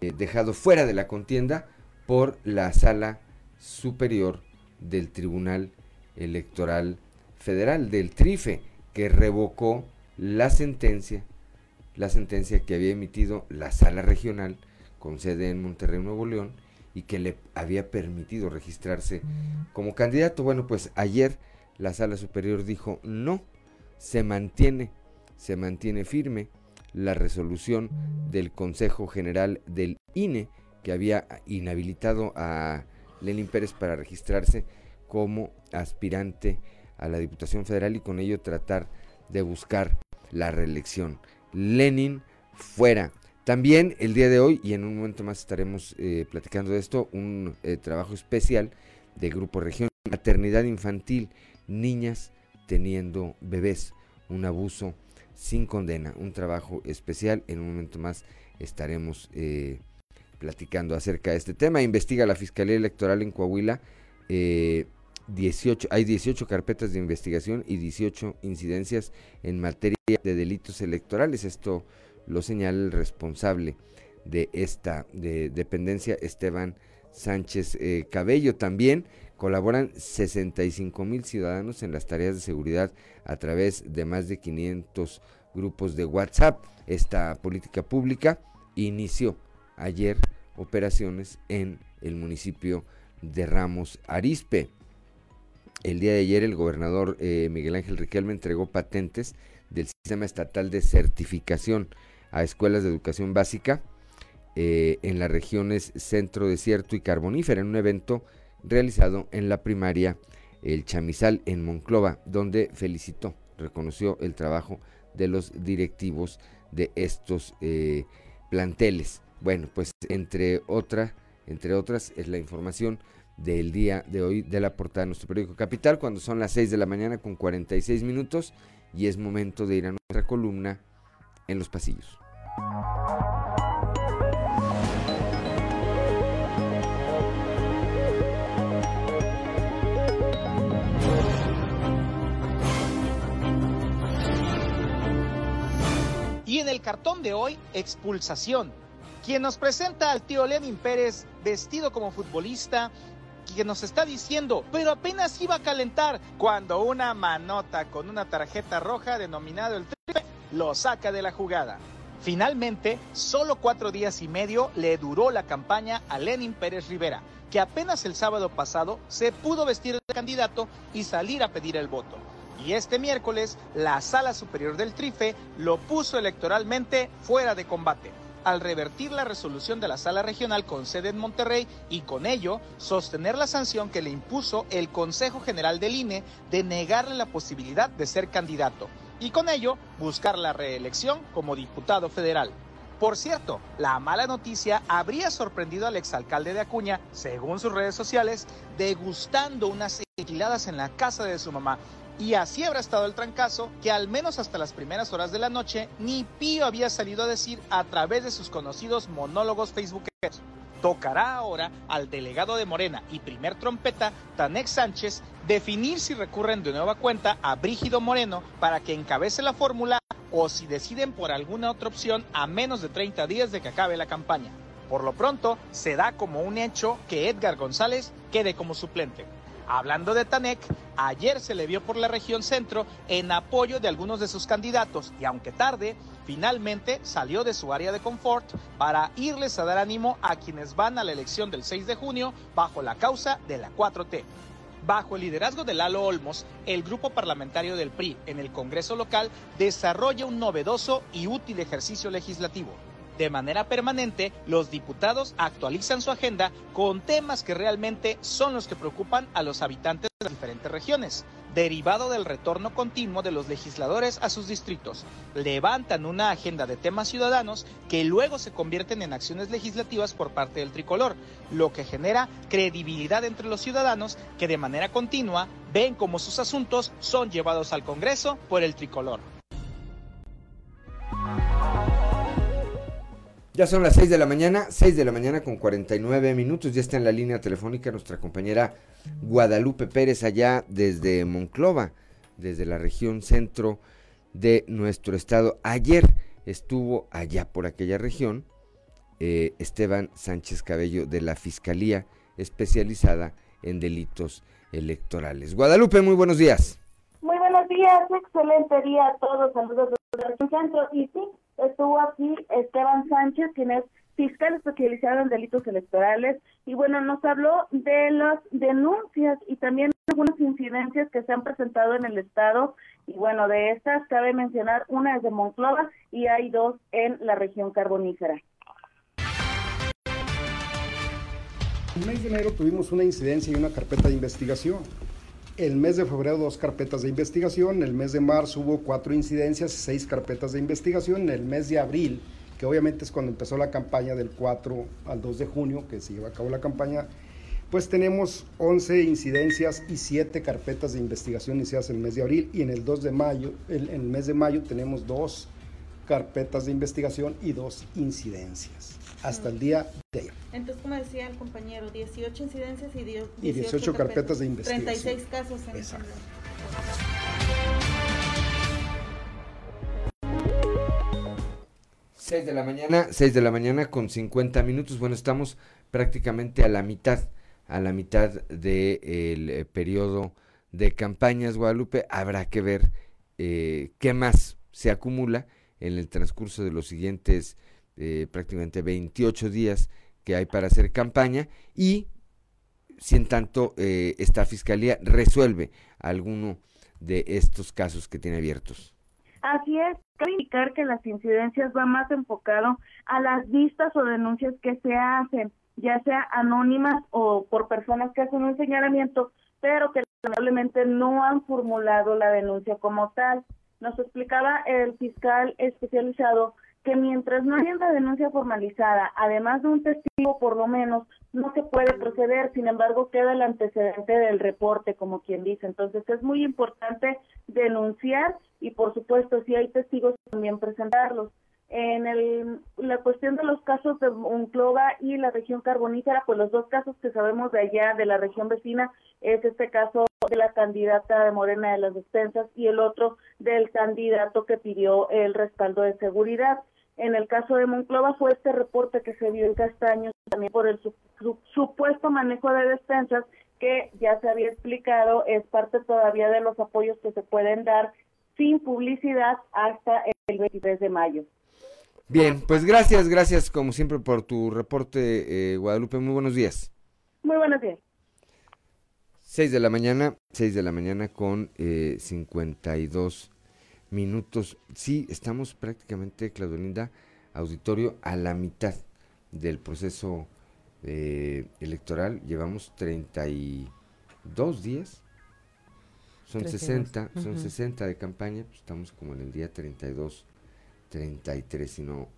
dejado fuera de la contienda por la sala superior del Tribunal Electoral Federal, del TRIFE que revocó la sentencia, la sentencia que había emitido la sala regional con sede en Monterrey, Nuevo León, y que le había permitido registrarse como candidato. Bueno, pues ayer la sala superior dijo no, se mantiene, se mantiene firme la resolución del Consejo General del INE que había inhabilitado a Lenin Pérez para registrarse como aspirante a la Diputación Federal y con ello tratar de buscar la reelección. Lenin fuera. También el día de hoy, y en un momento más estaremos eh, platicando de esto, un eh, trabajo especial de Grupo Región, Maternidad Infantil, niñas teniendo bebés, un abuso sin condena, un trabajo especial. En un momento más estaremos eh, platicando acerca de este tema. Investiga la Fiscalía Electoral en Coahuila. 18, hay 18 carpetas de investigación y 18 incidencias en materia de delitos electorales. Esto lo señala el responsable de esta dependencia, Esteban Sánchez eh, Cabello. También colaboran 65 mil ciudadanos en las tareas de seguridad a través de más de 500 grupos de WhatsApp. Esta política pública inició ayer operaciones en el municipio de Ramos Arispe. El día de ayer el gobernador eh, Miguel Ángel Riquelme entregó patentes del sistema estatal de certificación a escuelas de educación básica eh, en las regiones centro, desierto y carbonífera en un evento realizado en la primaria El Chamizal en Monclova, donde felicitó, reconoció el trabajo de los directivos de estos eh, planteles. Bueno, pues entre otra, entre otras es la información del día de hoy de la portada de nuestro periódico Capital, cuando son las 6 de la mañana con 46 minutos y es momento de ir a nuestra columna en los pasillos. Y en el cartón de hoy, expulsación. Quien nos presenta al tío Lenin Pérez vestido como futbolista, que nos está diciendo, pero apenas iba a calentar cuando una manota con una tarjeta roja denominado el triple lo saca de la jugada. Finalmente, solo cuatro días y medio le duró la campaña a Lenin Pérez Rivera, que apenas el sábado pasado se pudo vestir de candidato y salir a pedir el voto. Y este miércoles, la Sala Superior del Trife lo puso electoralmente fuera de combate al revertir la resolución de la sala regional con sede en Monterrey y con ello sostener la sanción que le impuso el Consejo General del INE de negarle la posibilidad de ser candidato y con ello buscar la reelección como diputado federal. Por cierto, la mala noticia habría sorprendido al exalcalde de Acuña, según sus redes sociales, degustando unas enchiladas en la casa de su mamá y así habrá estado el trancazo que al menos hasta las primeras horas de la noche ni Pío había salido a decir a través de sus conocidos monólogos facebookeros. Tocará ahora al delegado de Morena y primer trompeta, Tanex Sánchez, definir si recurren de nueva cuenta a Brígido Moreno para que encabece la fórmula o si deciden por alguna otra opción a menos de 30 días de que acabe la campaña. Por lo pronto, se da como un hecho que Edgar González quede como suplente. Hablando de Tanec, ayer se le vio por la región centro en apoyo de algunos de sus candidatos y aunque tarde, finalmente salió de su área de confort para irles a dar ánimo a quienes van a la elección del 6 de junio bajo la causa de la 4T. Bajo el liderazgo de Lalo Olmos, el grupo parlamentario del PRI en el Congreso local desarrolla un novedoso y útil ejercicio legislativo. De manera permanente, los diputados actualizan su agenda con temas que realmente son los que preocupan a los habitantes de las diferentes regiones, derivado del retorno continuo de los legisladores a sus distritos. Levantan una agenda de temas ciudadanos que luego se convierten en acciones legislativas por parte del tricolor, lo que genera credibilidad entre los ciudadanos que de manera continua ven cómo sus asuntos son llevados al Congreso por el tricolor. Ya son las 6 de la mañana, 6 de la mañana con 49 minutos. Ya está en la línea telefónica nuestra compañera Guadalupe Pérez allá desde Monclova, desde la región centro de nuestro estado. Ayer estuvo allá por aquella región eh, Esteban Sánchez Cabello de la Fiscalía especializada en delitos electorales. Guadalupe, muy buenos días. Muy buenos días excelente día a todos. Saludos desde el centro. Y sí, estuvo aquí Esteban Sánchez, quien es fiscal especializado en delitos electorales. Y bueno, nos habló de las denuncias y también algunas incidencias que se han presentado en el Estado. Y bueno, de estas cabe mencionar una es de Monclova y hay dos en la región carbonífera. En el mes de enero tuvimos una incidencia y una carpeta de investigación. El mes de febrero dos carpetas de investigación, el mes de marzo hubo cuatro incidencias seis carpetas de investigación, en el mes de abril, que obviamente es cuando empezó la campaña del 4 al 2 de junio, que se lleva a cabo la campaña, pues tenemos 11 incidencias y 7 carpetas de investigación iniciadas en el mes de abril y en el 2 de mayo, en el mes de mayo tenemos dos carpetas de investigación y dos incidencias hasta el día de ayer. Entonces, como decía el compañero, 18 incidencias y 18, y 18 carpetas. de investigación. 36 casos en Exacto. Seis de la mañana, 6 de la mañana con 50 minutos. Bueno, estamos prácticamente a la mitad, a la mitad del eh, periodo de campañas, Guadalupe. Habrá que ver eh, qué más se acumula en el transcurso de los siguientes eh, prácticamente 28 días que hay para hacer campaña y si en tanto eh, esta fiscalía resuelve alguno de estos casos que tiene abiertos. Así es, cabe indicar que las incidencias van más enfocado a las vistas o denuncias que se hacen, ya sea anónimas o por personas que hacen un señalamiento, pero que lamentablemente no han formulado la denuncia como tal. Nos explicaba el fiscal especializado que mientras no haya una denuncia formalizada, además de un testigo por lo menos, no se puede proceder, sin embargo queda el antecedente del reporte, como quien dice. Entonces es muy importante denunciar y por supuesto si hay testigos también presentarlos. En el, la cuestión de los casos de Unclova y la región carbonífera, pues los dos casos que sabemos de allá, de la región vecina, es este caso de la candidata de Morena de las despensas y el otro del candidato que pidió el respaldo de seguridad. En el caso de Monclova fue este reporte que se dio en Castaños también por el supuesto manejo de despensas que ya se había explicado es parte todavía de los apoyos que se pueden dar sin publicidad hasta el 23 de mayo. Bien, pues gracias, gracias como siempre por tu reporte, eh, Guadalupe. Muy buenos días. Muy buenos días. 6 de la mañana, 6 de la mañana con eh, 52 minutos. Sí, estamos prácticamente, Claudolinda, auditorio, a la mitad del proceso eh, electoral. Llevamos 32 días. Son 60, son 60 de campaña, pues estamos como en el día 32, 33, si no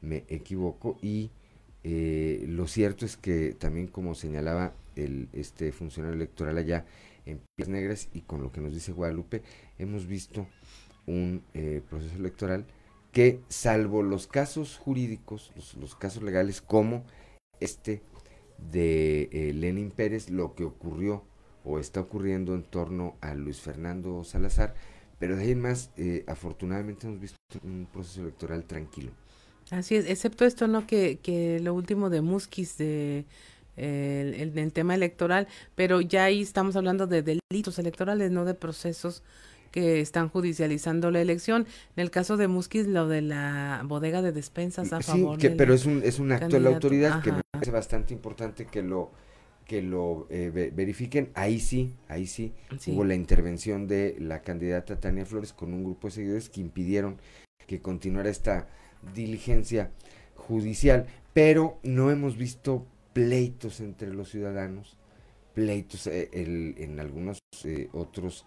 me equivoco. Y eh, lo cierto es que también, como señalaba el, este funcionario electoral allá en Pies Negras y con lo que nos dice Guadalupe, hemos visto un eh, proceso electoral que, salvo los casos jurídicos, los, casos legales como este de eh, Lenin Pérez, lo que ocurrió o está ocurriendo en torno a Luis Fernando Salazar, pero de ahí más, eh, afortunadamente hemos visto un proceso electoral tranquilo. Así es, excepto esto, ¿no? Que, que lo último de Musquis, de el, el, tema electoral, pero ya ahí estamos hablando de delitos electorales, no de procesos que están judicializando la elección. En el caso de Musquis, lo de la bodega de despensas a sí, favor que, pero es un, es un acto de la autoridad que me parece bastante importante que lo que lo eh, verifiquen. Ahí sí, ahí sí, hubo la intervención de la candidata Tania Flores con un grupo de seguidores que impidieron que continuara esta diligencia judicial, pero no hemos visto pleitos entre los ciudadanos, pleitos eh, el, en algunos eh, otros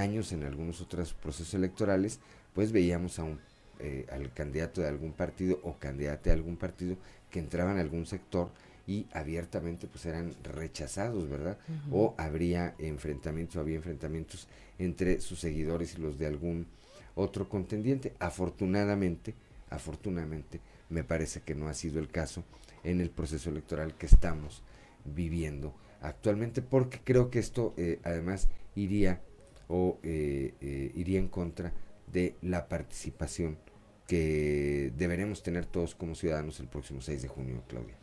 años en algunos otros procesos electorales, pues veíamos a un, eh, al candidato de algún partido o candidata de algún partido que entraban a algún sector y abiertamente pues eran rechazados, ¿verdad? O habría enfrentamientos, había enfrentamientos entre sus seguidores y los de algún otro contendiente. Afortunadamente, afortunadamente, me parece que no ha sido el caso en el proceso electoral que estamos viviendo actualmente, porque creo que esto eh, además iría o eh, eh, iría en contra de la participación que deberemos tener todos como ciudadanos el próximo 6 de junio, Claudia.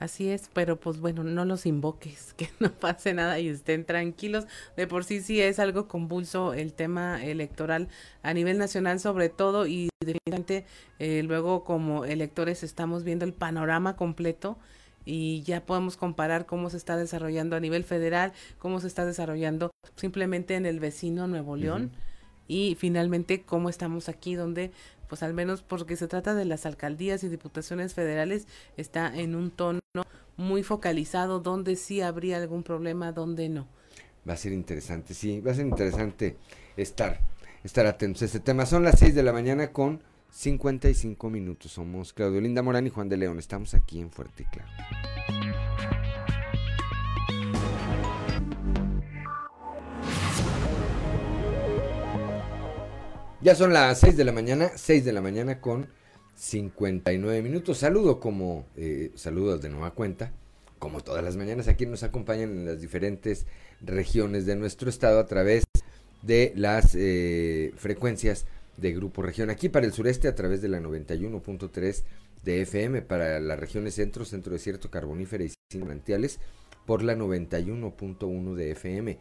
Así es, pero pues bueno, no los invoques, que no pase nada y estén tranquilos. De por sí sí es algo convulso el tema electoral a nivel nacional sobre todo y definitivamente eh, luego como electores estamos viendo el panorama completo y ya podemos comparar cómo se está desarrollando a nivel federal, cómo se está desarrollando simplemente en el vecino Nuevo León y finalmente cómo estamos aquí donde pues al menos porque se trata de las alcaldías y diputaciones federales, está en un tono muy focalizado, donde sí habría algún problema, donde no. Va a ser interesante, sí, va a ser interesante estar, estar atentos a este tema. Son las 6 de la mañana con 55 minutos. Somos Claudio Linda Morán y Juan de León. Estamos aquí en Fuerte y Claro. Ya son las 6 de la mañana, 6 de la mañana con 59 minutos. Saludo como, eh, saludos de nueva cuenta, como todas las mañanas, aquí nos acompañan en las diferentes regiones de nuestro estado a través de las eh, frecuencias de Grupo Región. Aquí para el sureste a través de la 91.3 de FM, para las regiones centro, centro desierto, carbonífera y sin manantiales por la 91.1 de FM.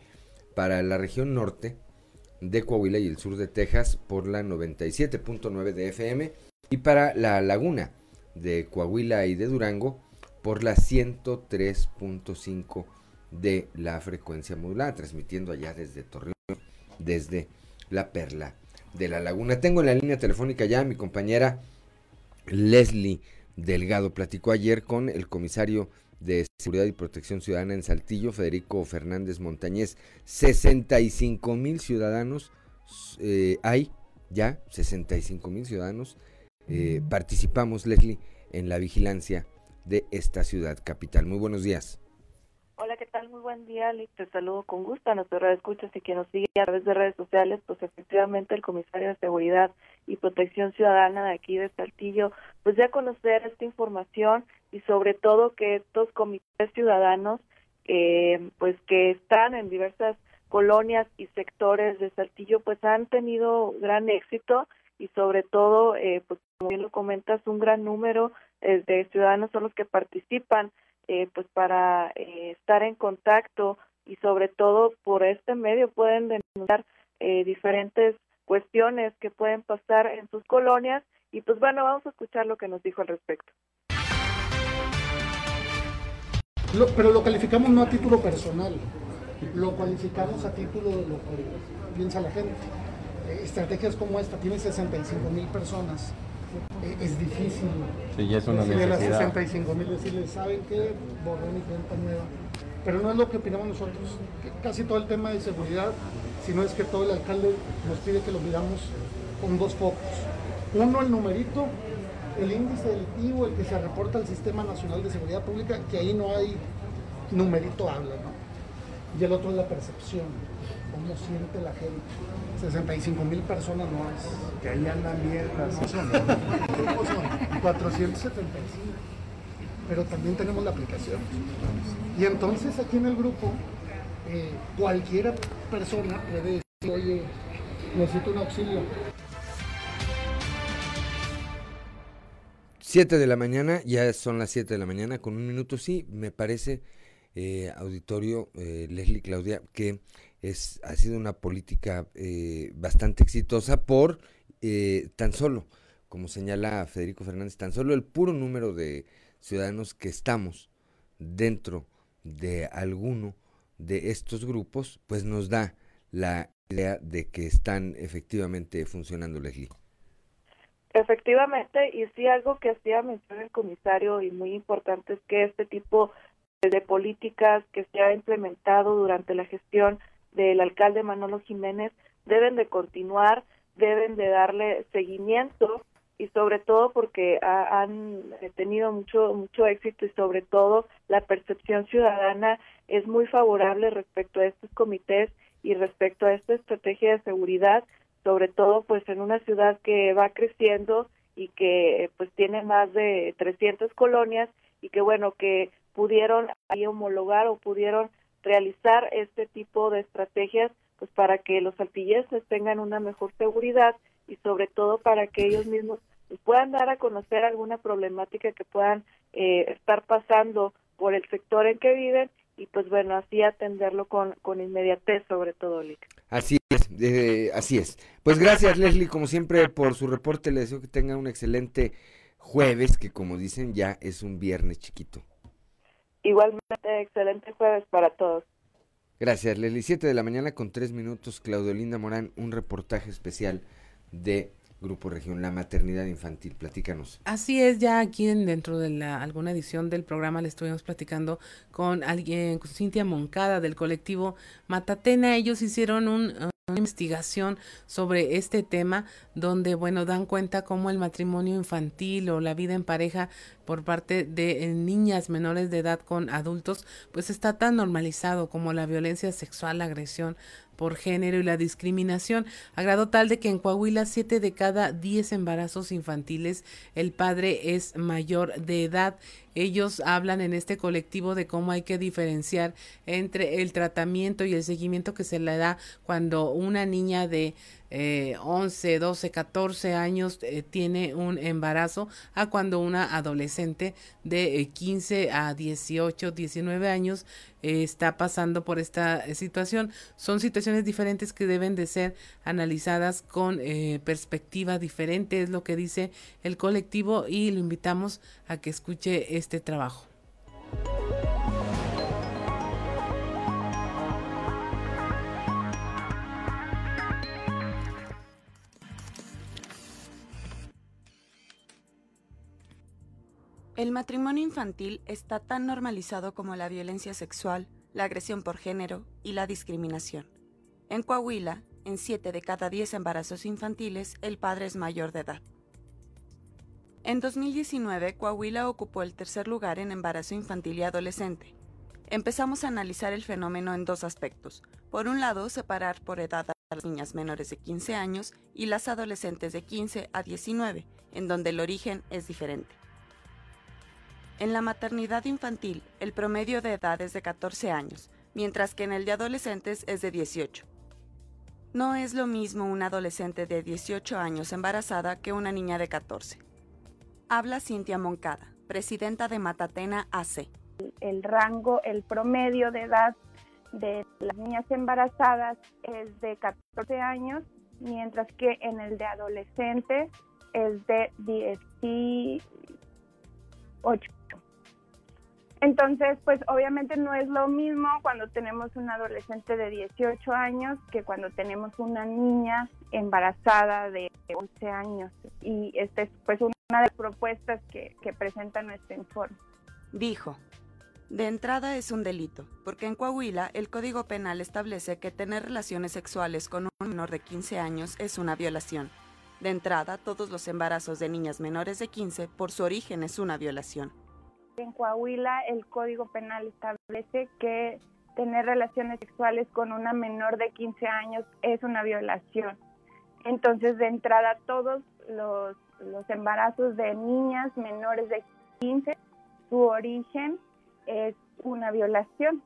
Para la región norte de Coahuila y el sur de Texas por la 97.9 de FM y para la laguna de Coahuila y de Durango por la 103.5 de la frecuencia modulada, transmitiendo allá desde Torreón, desde la perla de la laguna. Tengo en la línea telefónica ya a mi compañera Leslie Delgado. Platicó ayer con el comisario de Seguridad y Protección Ciudadana en Saltillo, Federico Fernández Montañez. 65 mil ciudadanos eh, hay ya, 65 mil ciudadanos. Eh, participamos, Leslie, en la vigilancia de esta ciudad capital. Muy buenos días. Hola, ¿qué tal? Muy buen día, Te saludo con gusto a nuestros escuchas y quien nos sigue a través de redes sociales. Pues efectivamente el comisario de Seguridad y Protección Ciudadana de aquí de Saltillo, pues ya conocer esta información y sobre todo que estos comités ciudadanos, eh, pues que están en diversas colonias y sectores de Saltillo, pues han tenido gran éxito y sobre todo, eh, pues como bien lo comentas, un gran número eh, de ciudadanos son los que participan, eh, pues para eh, estar en contacto y sobre todo por este medio pueden denunciar eh, diferentes cuestiones que pueden pasar en sus colonias y pues bueno, vamos a escuchar lo que nos dijo al respecto. pero lo calificamos no a título personal, lo cualificamos a título de lo que piensa la gente. Eh, estrategias como esta, tienen 65 mil personas, es difícil. Sí, ya es una de las necesidad. 65 mil decirles, ¿saben qué? Borrón y cuenta nueva. Pero no es lo que opinamos nosotros. Casi todo el tema de seguridad, sino es que todo el alcalde nos pide que lo miramos con dos focos. Uno, el numerito, el índice delictivo, el que se reporta al Sistema Nacional de Seguridad Pública, que ahí no hay numerito habla, ¿no? Y el otro es la percepción, cómo siente la gente. 65 mil personas no es. Que ahí andan bien las- son. 475. Pero también tenemos la aplicación. Y entonces aquí en el grupo, eh, cualquier persona puede decir, oye, necesito un auxilio. 7 de la mañana, ya son las 7 de la mañana, con un minuto, sí, me parece, eh, auditorio, eh, Leslie Claudia, que es, ha sido una política eh, bastante exitosa por eh, tan solo, como señala Federico Fernández, tan solo el puro número de ciudadanos que estamos dentro de alguno de estos grupos, pues nos da la idea de que están efectivamente funcionando, Leslie. Efectivamente, y sí algo que hacía mención el comisario y muy importante es que este tipo de políticas que se ha implementado durante la gestión del alcalde Manolo Jiménez deben de continuar, deben de darle seguimiento y sobre todo porque ha- han tenido mucho mucho éxito y sobre todo la percepción ciudadana es muy favorable respecto a estos comités y respecto a esta estrategia de seguridad sobre todo pues en una ciudad que va creciendo y que pues tiene más de 300 colonias y que bueno que pudieron ahí homologar o pudieron realizar este tipo de estrategias pues para que los saltillenses tengan una mejor seguridad y sobre todo para que ellos mismos pues, puedan dar a conocer alguna problemática que puedan eh, estar pasando por el sector en que viven y pues bueno, así atenderlo con, con inmediatez sobre todo, Lick. Así es, eh, así es. Pues gracias Leslie, como siempre, por su reporte. Le deseo que tenga un excelente jueves, que como dicen ya es un viernes chiquito. Igualmente, excelente jueves para todos. Gracias, Leslie. Siete de la mañana con tres minutos, Claudio Linda Morán, un reportaje especial de Grupo Región, la maternidad infantil. Platícanos. Así es, ya aquí en, dentro de la, alguna edición del programa le estuvimos platicando con alguien, con Cintia Moncada del colectivo Matatena. Ellos hicieron un, una investigación sobre este tema donde bueno dan cuenta cómo el matrimonio infantil o la vida en pareja por parte de eh, niñas menores de edad con adultos pues está tan normalizado como la violencia sexual, la agresión por género y la discriminación, a grado tal de que en Coahuila siete de cada diez embarazos infantiles el padre es mayor de edad. Ellos hablan en este colectivo de cómo hay que diferenciar entre el tratamiento y el seguimiento que se le da cuando una niña de eh, 11, 12, 14 años eh, tiene un embarazo a cuando una adolescente de eh, 15 a 18, 19 años eh, está pasando por esta situación. Son situaciones diferentes que deben de ser analizadas con eh, perspectiva diferente, es lo que dice el colectivo y lo invitamos a que escuche este trabajo. El matrimonio infantil está tan normalizado como la violencia sexual, la agresión por género y la discriminación. En Coahuila, en 7 de cada 10 embarazos infantiles, el padre es mayor de edad. En 2019, Coahuila ocupó el tercer lugar en embarazo infantil y adolescente. Empezamos a analizar el fenómeno en dos aspectos. Por un lado, separar por edad a las niñas menores de 15 años y las adolescentes de 15 a 19, en donde el origen es diferente. En la maternidad infantil, el promedio de edad es de 14 años, mientras que en el de adolescentes es de 18. No es lo mismo una adolescente de 18 años embarazada que una niña de 14. Habla Cintia Moncada, presidenta de Matatena AC. El rango, el promedio de edad de las niñas embarazadas es de 14 años, mientras que en el de adolescentes es de 18. Entonces, pues obviamente no es lo mismo cuando tenemos un adolescente de 18 años que cuando tenemos una niña embarazada de 11 años. Y esta es pues una de las propuestas que, que presenta nuestro informe. Dijo, de entrada es un delito, porque en Coahuila el Código Penal establece que tener relaciones sexuales con un menor de 15 años es una violación. De entrada, todos los embarazos de niñas menores de 15 por su origen es una violación. En Coahuila el Código Penal establece que tener relaciones sexuales con una menor de 15 años es una violación. Entonces, de entrada, todos los, los embarazos de niñas menores de 15, su origen es una violación.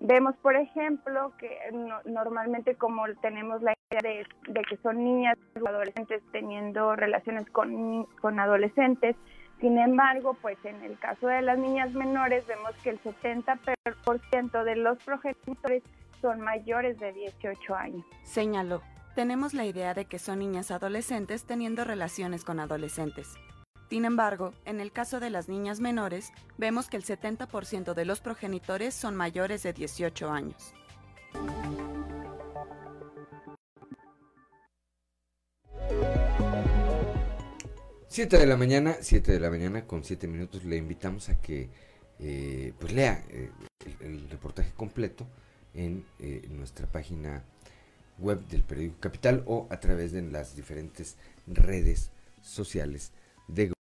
Vemos, por ejemplo, que no, normalmente como tenemos la idea de, de, que son niñas o adolescentes teniendo relaciones con, con adolescentes, sin embargo, pues en el caso de las niñas menores vemos que el 70% de los progenitores son mayores de 18 años. Señaló, tenemos la idea de que son niñas adolescentes teniendo relaciones con adolescentes. Sin embargo, en el caso de las niñas menores, vemos que el 70% de los progenitores son mayores de 18 años. Siete de la mañana, 7 de la mañana con 7 minutos, le invitamos a que eh, pues lea eh, el, reportaje completo en eh, nuestra página web del periódico Capital o a través de las diferentes redes sociales de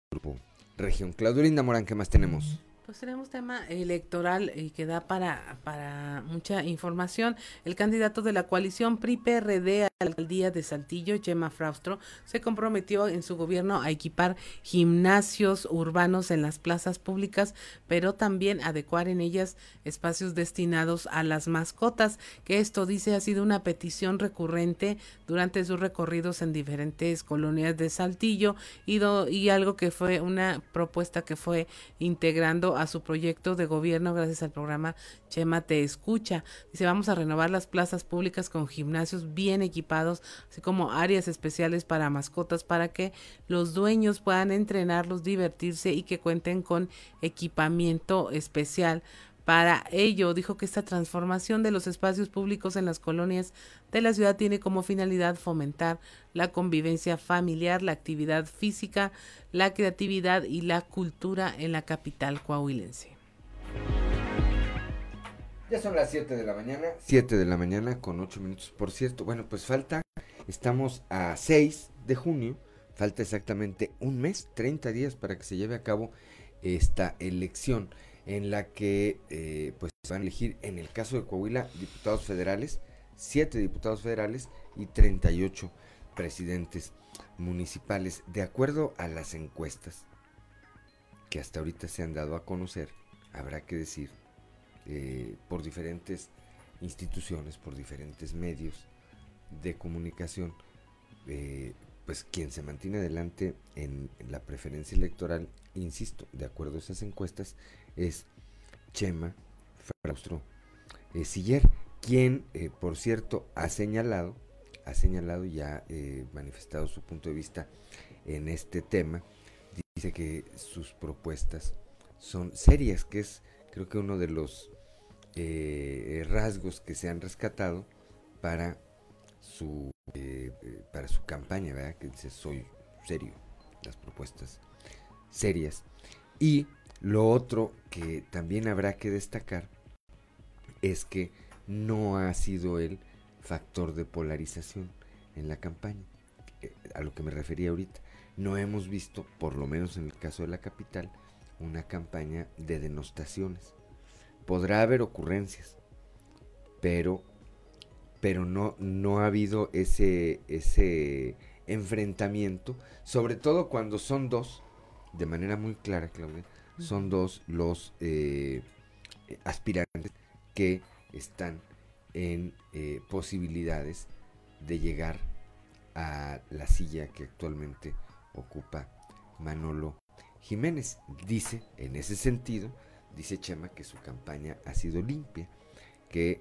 Región. Claudio Linda Morán, ¿qué más tenemos? Pues tenemos tema electoral y que da para, para mucha información. El candidato de la coalición PRI-PRD a la alcaldía de Saltillo, Gemma Fraustro, se comprometió en su gobierno a equipar gimnasios urbanos en las plazas públicas, pero también adecuar en ellas espacios destinados a las mascotas, que esto dice ha sido una petición recurrente durante sus recorridos en diferentes colonias de Saltillo y, y algo que fue una propuesta que fue integrando a su proyecto de gobierno gracias al programa Chema Te Escucha. Dice, vamos a renovar las plazas públicas con gimnasios bien equipados, así como áreas especiales para mascotas para que los dueños puedan entrenarlos, divertirse y que cuenten con equipamiento especial para ello, dijo que esta transformación de los espacios públicos en las colonias de la ciudad tiene como finalidad fomentar la convivencia familiar, la actividad física, la creatividad y la cultura en la capital coahuilense. Ya son las 7 de la mañana. 7 de la mañana con 8 minutos. Por cierto, bueno, pues falta, estamos a 6 de junio, falta exactamente un mes, 30 días para que se lleve a cabo esta elección en la que eh, pues van a elegir en el caso de Coahuila diputados federales, siete diputados federales y 38 presidentes municipales, de acuerdo a las encuestas que hasta ahorita se han dado a conocer, habrá que decir, eh, por diferentes instituciones, por diferentes medios de comunicación, eh, pues quien se mantiene adelante en, en, la preferencia electoral, insisto, de acuerdo a esas encuestas, es Chema Fraustro eh, Siller, quien, eh, por cierto, ha señalado, ha señalado y ha eh, manifestado su punto de vista en este tema. Dice que sus propuestas son serias, que es creo que uno de los rasgos que se han rescatado para su para su campaña, ¿verdad? Que dice soy serio, las propuestas serias y lo otro que también habrá que destacar es que no ha sido el factor de polarización en la campaña, eh, a lo que me refería ahorita. No hemos visto, por lo menos en el caso de la capital, una campaña de denostaciones. Podrá haber ocurrencias, pero, pero no, no ha habido ese, ese enfrentamiento, sobre todo cuando son dos, de manera muy clara, Claudia, son dos los eh, aspirantes que están en eh, posibilidades de llegar a la silla que actualmente ocupa Manolo Jiménez. Dice, en ese sentido, dice Chema que su campaña ha sido limpia, que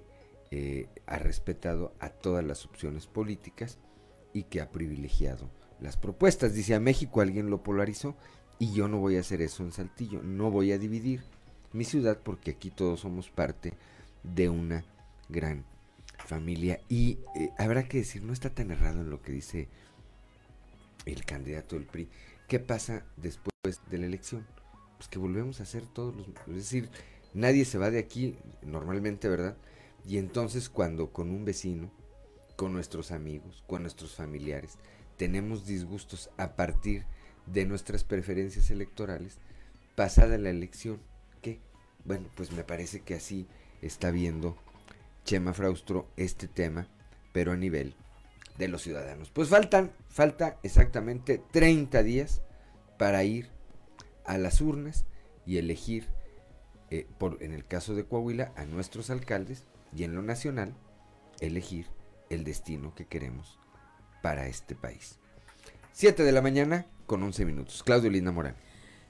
eh, ha respetado a todas las opciones políticas y que ha privilegiado las propuestas. Dice, a México alguien lo polarizó y yo no voy a hacer eso en Saltillo, no voy a dividir mi ciudad porque aquí todos somos parte de una gran familia. Y eh, habrá que decir, no está tan errado en lo que dice el candidato del PRI. ¿Qué pasa después de la elección? Pues que volvemos a hacer todos los... Es decir, nadie se va de aquí normalmente, ¿verdad? Y entonces cuando con un vecino, con nuestros amigos, con nuestros familiares, tenemos disgustos a partir de nuestras preferencias electorales pasada la elección. ¿Qué? Bueno, pues me parece que así está viendo Chema Fraustro este tema, pero a nivel de los ciudadanos. Pues faltan, falta exactamente 30 días para ir a las urnas y elegir, eh, por, en el caso de Coahuila, a nuestros alcaldes y en lo nacional, elegir el destino que queremos para este país. 7 de la mañana con 11 minutos. Claudio Linda Morán.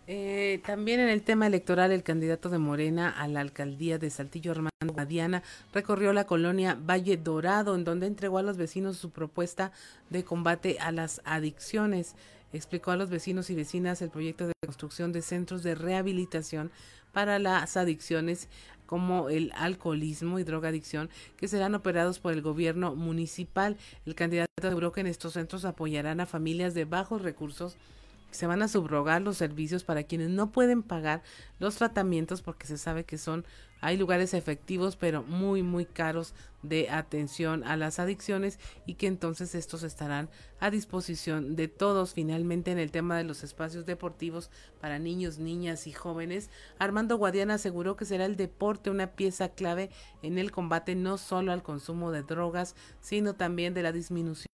Eh, también en el tema electoral, el candidato de Morena a la alcaldía de Saltillo, Armando Guadiana, recorrió la colonia Valle Dorado, en donde entregó a los vecinos su propuesta de combate a las adicciones. Explicó a los vecinos y vecinas el proyecto de construcción de centros de rehabilitación para las adicciones como el alcoholismo y drogadicción que serán operados por el gobierno municipal. El candidato aseguró que en estos centros apoyarán a familias de bajos recursos se van a subrogar los servicios para quienes no pueden pagar los tratamientos porque se sabe que son hay lugares efectivos pero muy muy caros de atención a las adicciones y que entonces estos estarán a disposición de todos finalmente en el tema de los espacios deportivos para niños, niñas y jóvenes. Armando Guadiana aseguró que será el deporte una pieza clave en el combate no solo al consumo de drogas, sino también de la disminución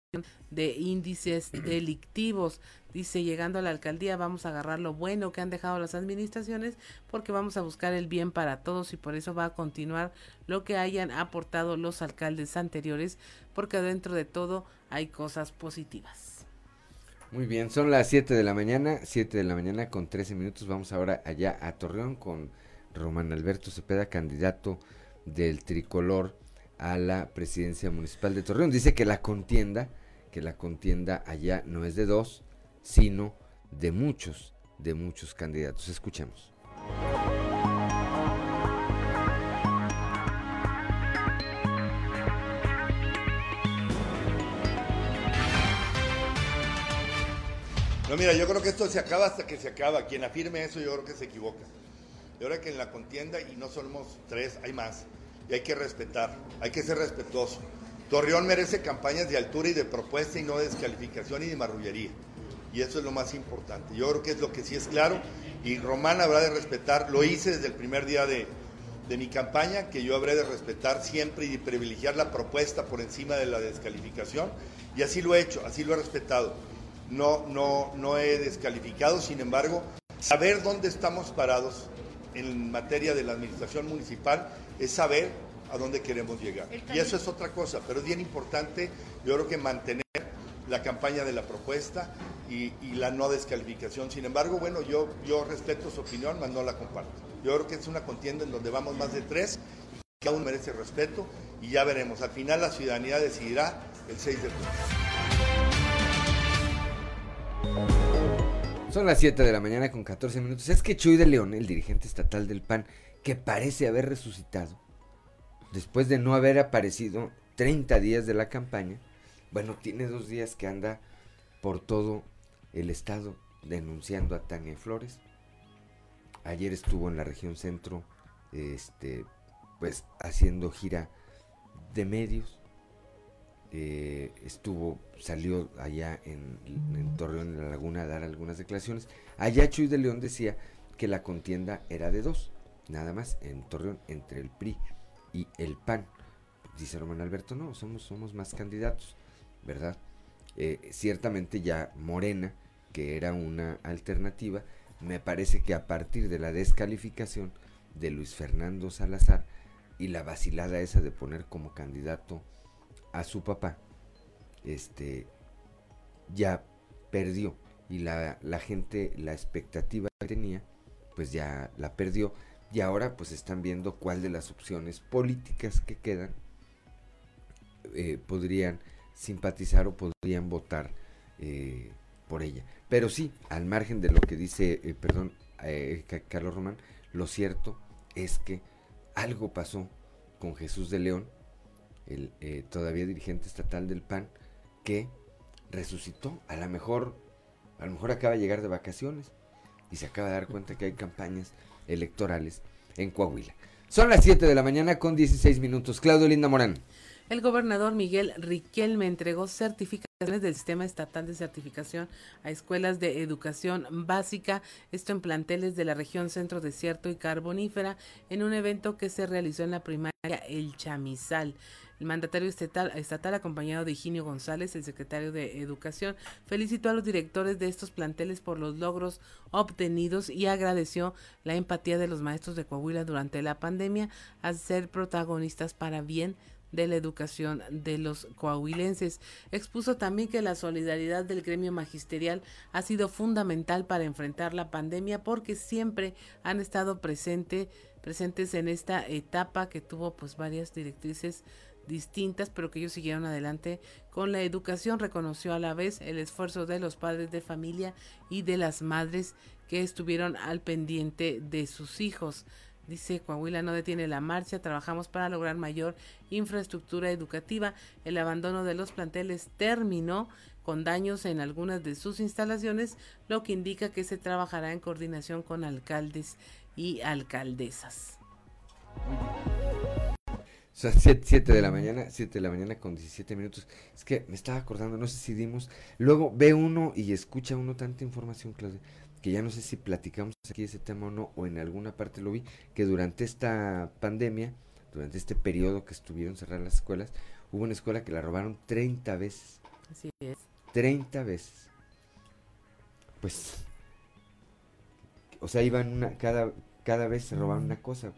de índices delictivos. Dice, llegando a la alcaldía vamos a agarrar lo bueno que han dejado las administraciones porque vamos a buscar el bien para todos y por eso va a continuar lo que hayan aportado los alcaldes anteriores porque dentro de todo hay cosas positivas. Muy bien, son las 7 de la mañana, 7 de la mañana con 13 minutos. Vamos ahora allá a Torreón con Román Alberto Cepeda, candidato del tricolor a la presidencia municipal de Torreón. Dice que la contienda, que la contienda allá no es de dos, sino de muchos, de muchos candidatos. Escuchemos. No, mira, yo creo que esto se acaba hasta que se acaba. Quien afirme eso, yo creo que se equivoca. Yo creo que en la contienda, y no somos tres, hay más. Y hay que respetar, hay que ser respetuoso. Torreón merece campañas de altura y de propuesta y no de descalificación y de marrullería y eso es lo más importante. Yo creo que es lo que sí es claro y Román habrá de respetar, lo hice desde el primer día de, mi campaña, que yo habré de respetar siempre y privilegiar la propuesta por encima de la descalificación y así lo he hecho, así lo he respetado. No, no, no he descalificado, sin embargo, saber dónde estamos parados en materia de la administración municipal es saber a dónde queremos llegar. Y eso es otra cosa, pero es bien importante, yo creo que mantener la campaña de la propuesta y, la no descalificación. Sin embargo, bueno, yo, yo respeto su opinión, mas no la comparto. Yo creo que es una contienda en donde vamos más de tres y cada uno merece respeto y ya veremos. Al final la ciudadanía decidirá el 6 de junio. Son las 7 de la mañana con 14 minutos. Es que Chuy de León, el dirigente estatal del PAN, que parece haber resucitado después de no haber aparecido 30 días de la campaña, bueno, tiene dos días que anda por todo el estado denunciando a Tania Flores. Ayer estuvo en la región centro, este, pues haciendo gira de medios. Eh, estuvo, salió allá en, en, Torreón, en la Laguna, a dar algunas declaraciones. Allá Chuy de León decía que la contienda era de dos, nada más, en Torreón, entre el PRI y el PAN. Dice Román Alberto, no, somos, somos más candidatos. ¿verdad? Eh, ciertamente ya Morena, que era una alternativa, me parece que a partir de la descalificación de Luis Fernando Salazar y la vacilada esa de poner como candidato a su papá, este, ya perdió y la, la gente, la expectativa que tenía, pues ya la perdió y ahora pues están viendo cuál de las opciones políticas que quedan eh, podrían simpatizar o podrían votar eh, por ella. Pero sí, al margen de lo que dice, eh, perdón, Carlos Román, lo cierto es que algo pasó con Jesús de León, el todavía dirigente estatal del PAN, que resucitó. A lo mejor, a lo mejor acaba de llegar de vacaciones y se acaba de dar cuenta que hay campañas electorales en Coahuila. Son las 7 de la mañana con 16 minutos. Claudio Linda Morán el gobernador Miguel Riquelme entregó certificaciones del Sistema Estatal de Certificación a escuelas de educación básica, esto en planteles de la región Centro Desierto y Carbonífera, en un evento que se realizó en la primaria El Chamizal. El mandatario estatal, estatal, acompañado de Higinio González, el secretario de Educación, felicitó a los directores de estos planteles por los logros obtenidos y agradeció la empatía de los maestros de Coahuila durante la pandemia a ser protagonistas para bien de la educación de los coahuilenses. Expuso también que la solidaridad del gremio magisterial ha sido fundamental para enfrentar la pandemia porque siempre han estado presente, presentes en esta etapa que tuvo pues varias directrices distintas, pero que ellos siguieron adelante con la educación. Reconoció a la vez el esfuerzo de los padres de familia y de las madres que estuvieron al pendiente de sus hijos. Dice Coahuila no detiene la marcha, trabajamos para lograr mayor infraestructura educativa. El abandono de los planteles terminó con daños en algunas de sus instalaciones, lo que indica que se trabajará en coordinación con alcaldes y alcaldesas. O sea, 7 de la mañana, 7 de la mañana con 17 minutos. Es que me estaba acordando, no sé si dimos. Luego ve uno y escucha uno tanta información, Claudia, que ya no sé si platicamos aquí ese tema o no, o en alguna parte lo vi, que durante esta pandemia, durante este periodo que estuvieron cerradas las escuelas, hubo una escuela que la robaron 30 veces. Así es. 30 veces. Pues, o sea, iban una, cada, cada vez se robaban una cosa.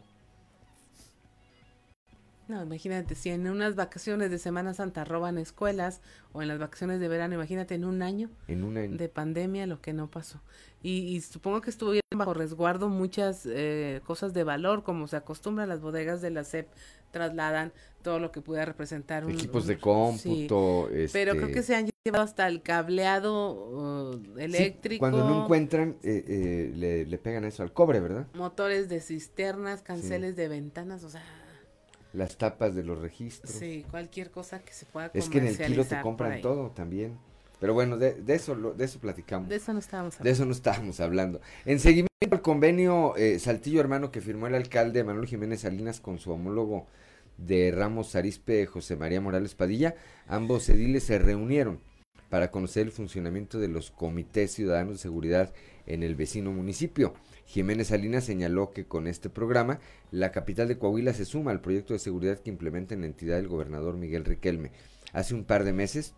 No, imagínate, si en unas vacaciones de Semana Santa roban escuelas o en las vacaciones de verano, imagínate en un año, en un año. de pandemia lo que no pasó. Y, supongo que estuvieron bajo resguardo muchas eh, cosas de valor, como se acostumbra las bodegas de la SEP trasladan todo lo que pueda representar un... Equipos de cómputo. Pero creo que este se han llevado hasta el cableado uh, eléctrico. cuando no encuentran, eh, eh, le, le, pegan eso al cobre, ¿verdad? Motores de cisternas, canceles de ventanas, o sea las tapas de los registros. Sí, cualquier cosa que se pueda Es que en el kilo te compran todo también. Pero bueno, de, eso de eso platicamos. De eso no estábamos hablando. De eso no estábamos hablando. En seguimiento al convenio eh, Saltillo Hermano que firmó el alcalde Manuel Jiménez Salinas con su homólogo de Ramos Arispe José María Morales Padilla, ambos ediles se reunieron para conocer el funcionamiento de los comités ciudadanos de seguridad en el vecino municipio. Jiménez Salinas señaló que con este programa la capital de Coahuila se suma al proyecto de seguridad que implementa en la entidad del gobernador Miguel Riquelme. Hace un par de meses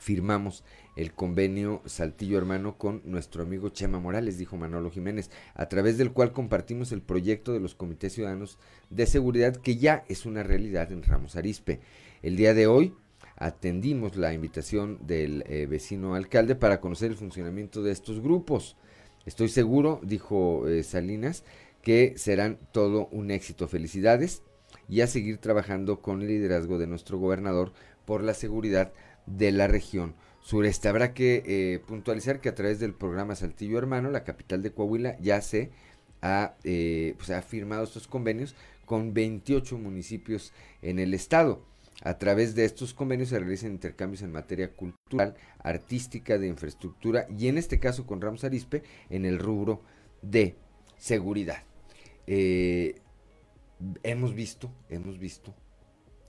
firmamos el convenio Saltillo Hermano con nuestro amigo Chema Morales, dijo Manolo Jiménez, a través del cual compartimos el proyecto de los comités ciudadanos de seguridad que ya es una realidad en Ramos Arispe. El día de hoy atendimos la invitación del eh, vecino alcalde para conocer el funcionamiento de estos grupos. Estoy seguro, dijo eh, Salinas, que serán todo un éxito. Felicidades y a seguir trabajando con el liderazgo de nuestro gobernador por la seguridad de la región sureste. Habrá que eh, puntualizar que a través del programa Saltillo Hermano, la capital de Coahuila ya se ha, eh, pues ha firmado estos convenios con 28 municipios en el estado. A través de estos convenios se realizan intercambios en materia cultural, artística, de infraestructura y en este caso con Ramos Arispe en el rubro de seguridad. Eh, hemos visto, hemos visto,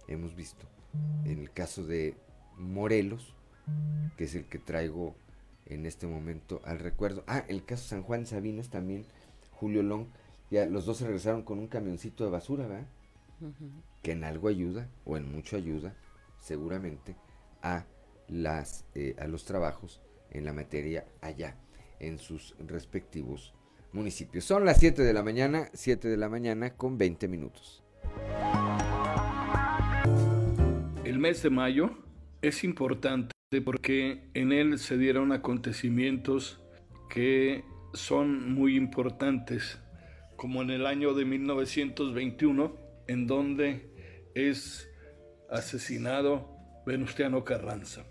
hemos visto en el caso de Morelos, que es el que traigo en este momento al recuerdo. Ah, el caso San Juan Sabinas también, Julio Long, ya los dos se regresaron con un camioncito de basura, ¿verdad? Que en algo ayuda o en mucho ayuda seguramente a las eh, a los trabajos en la materia allá en sus respectivos municipios. Son las 7 de la mañana, 7 de la mañana con 20 minutos. El mes de mayo es importante porque en él se dieron acontecimientos que son muy importantes, como en el año de 1921 en donde es asesinado Venustiano Carranza.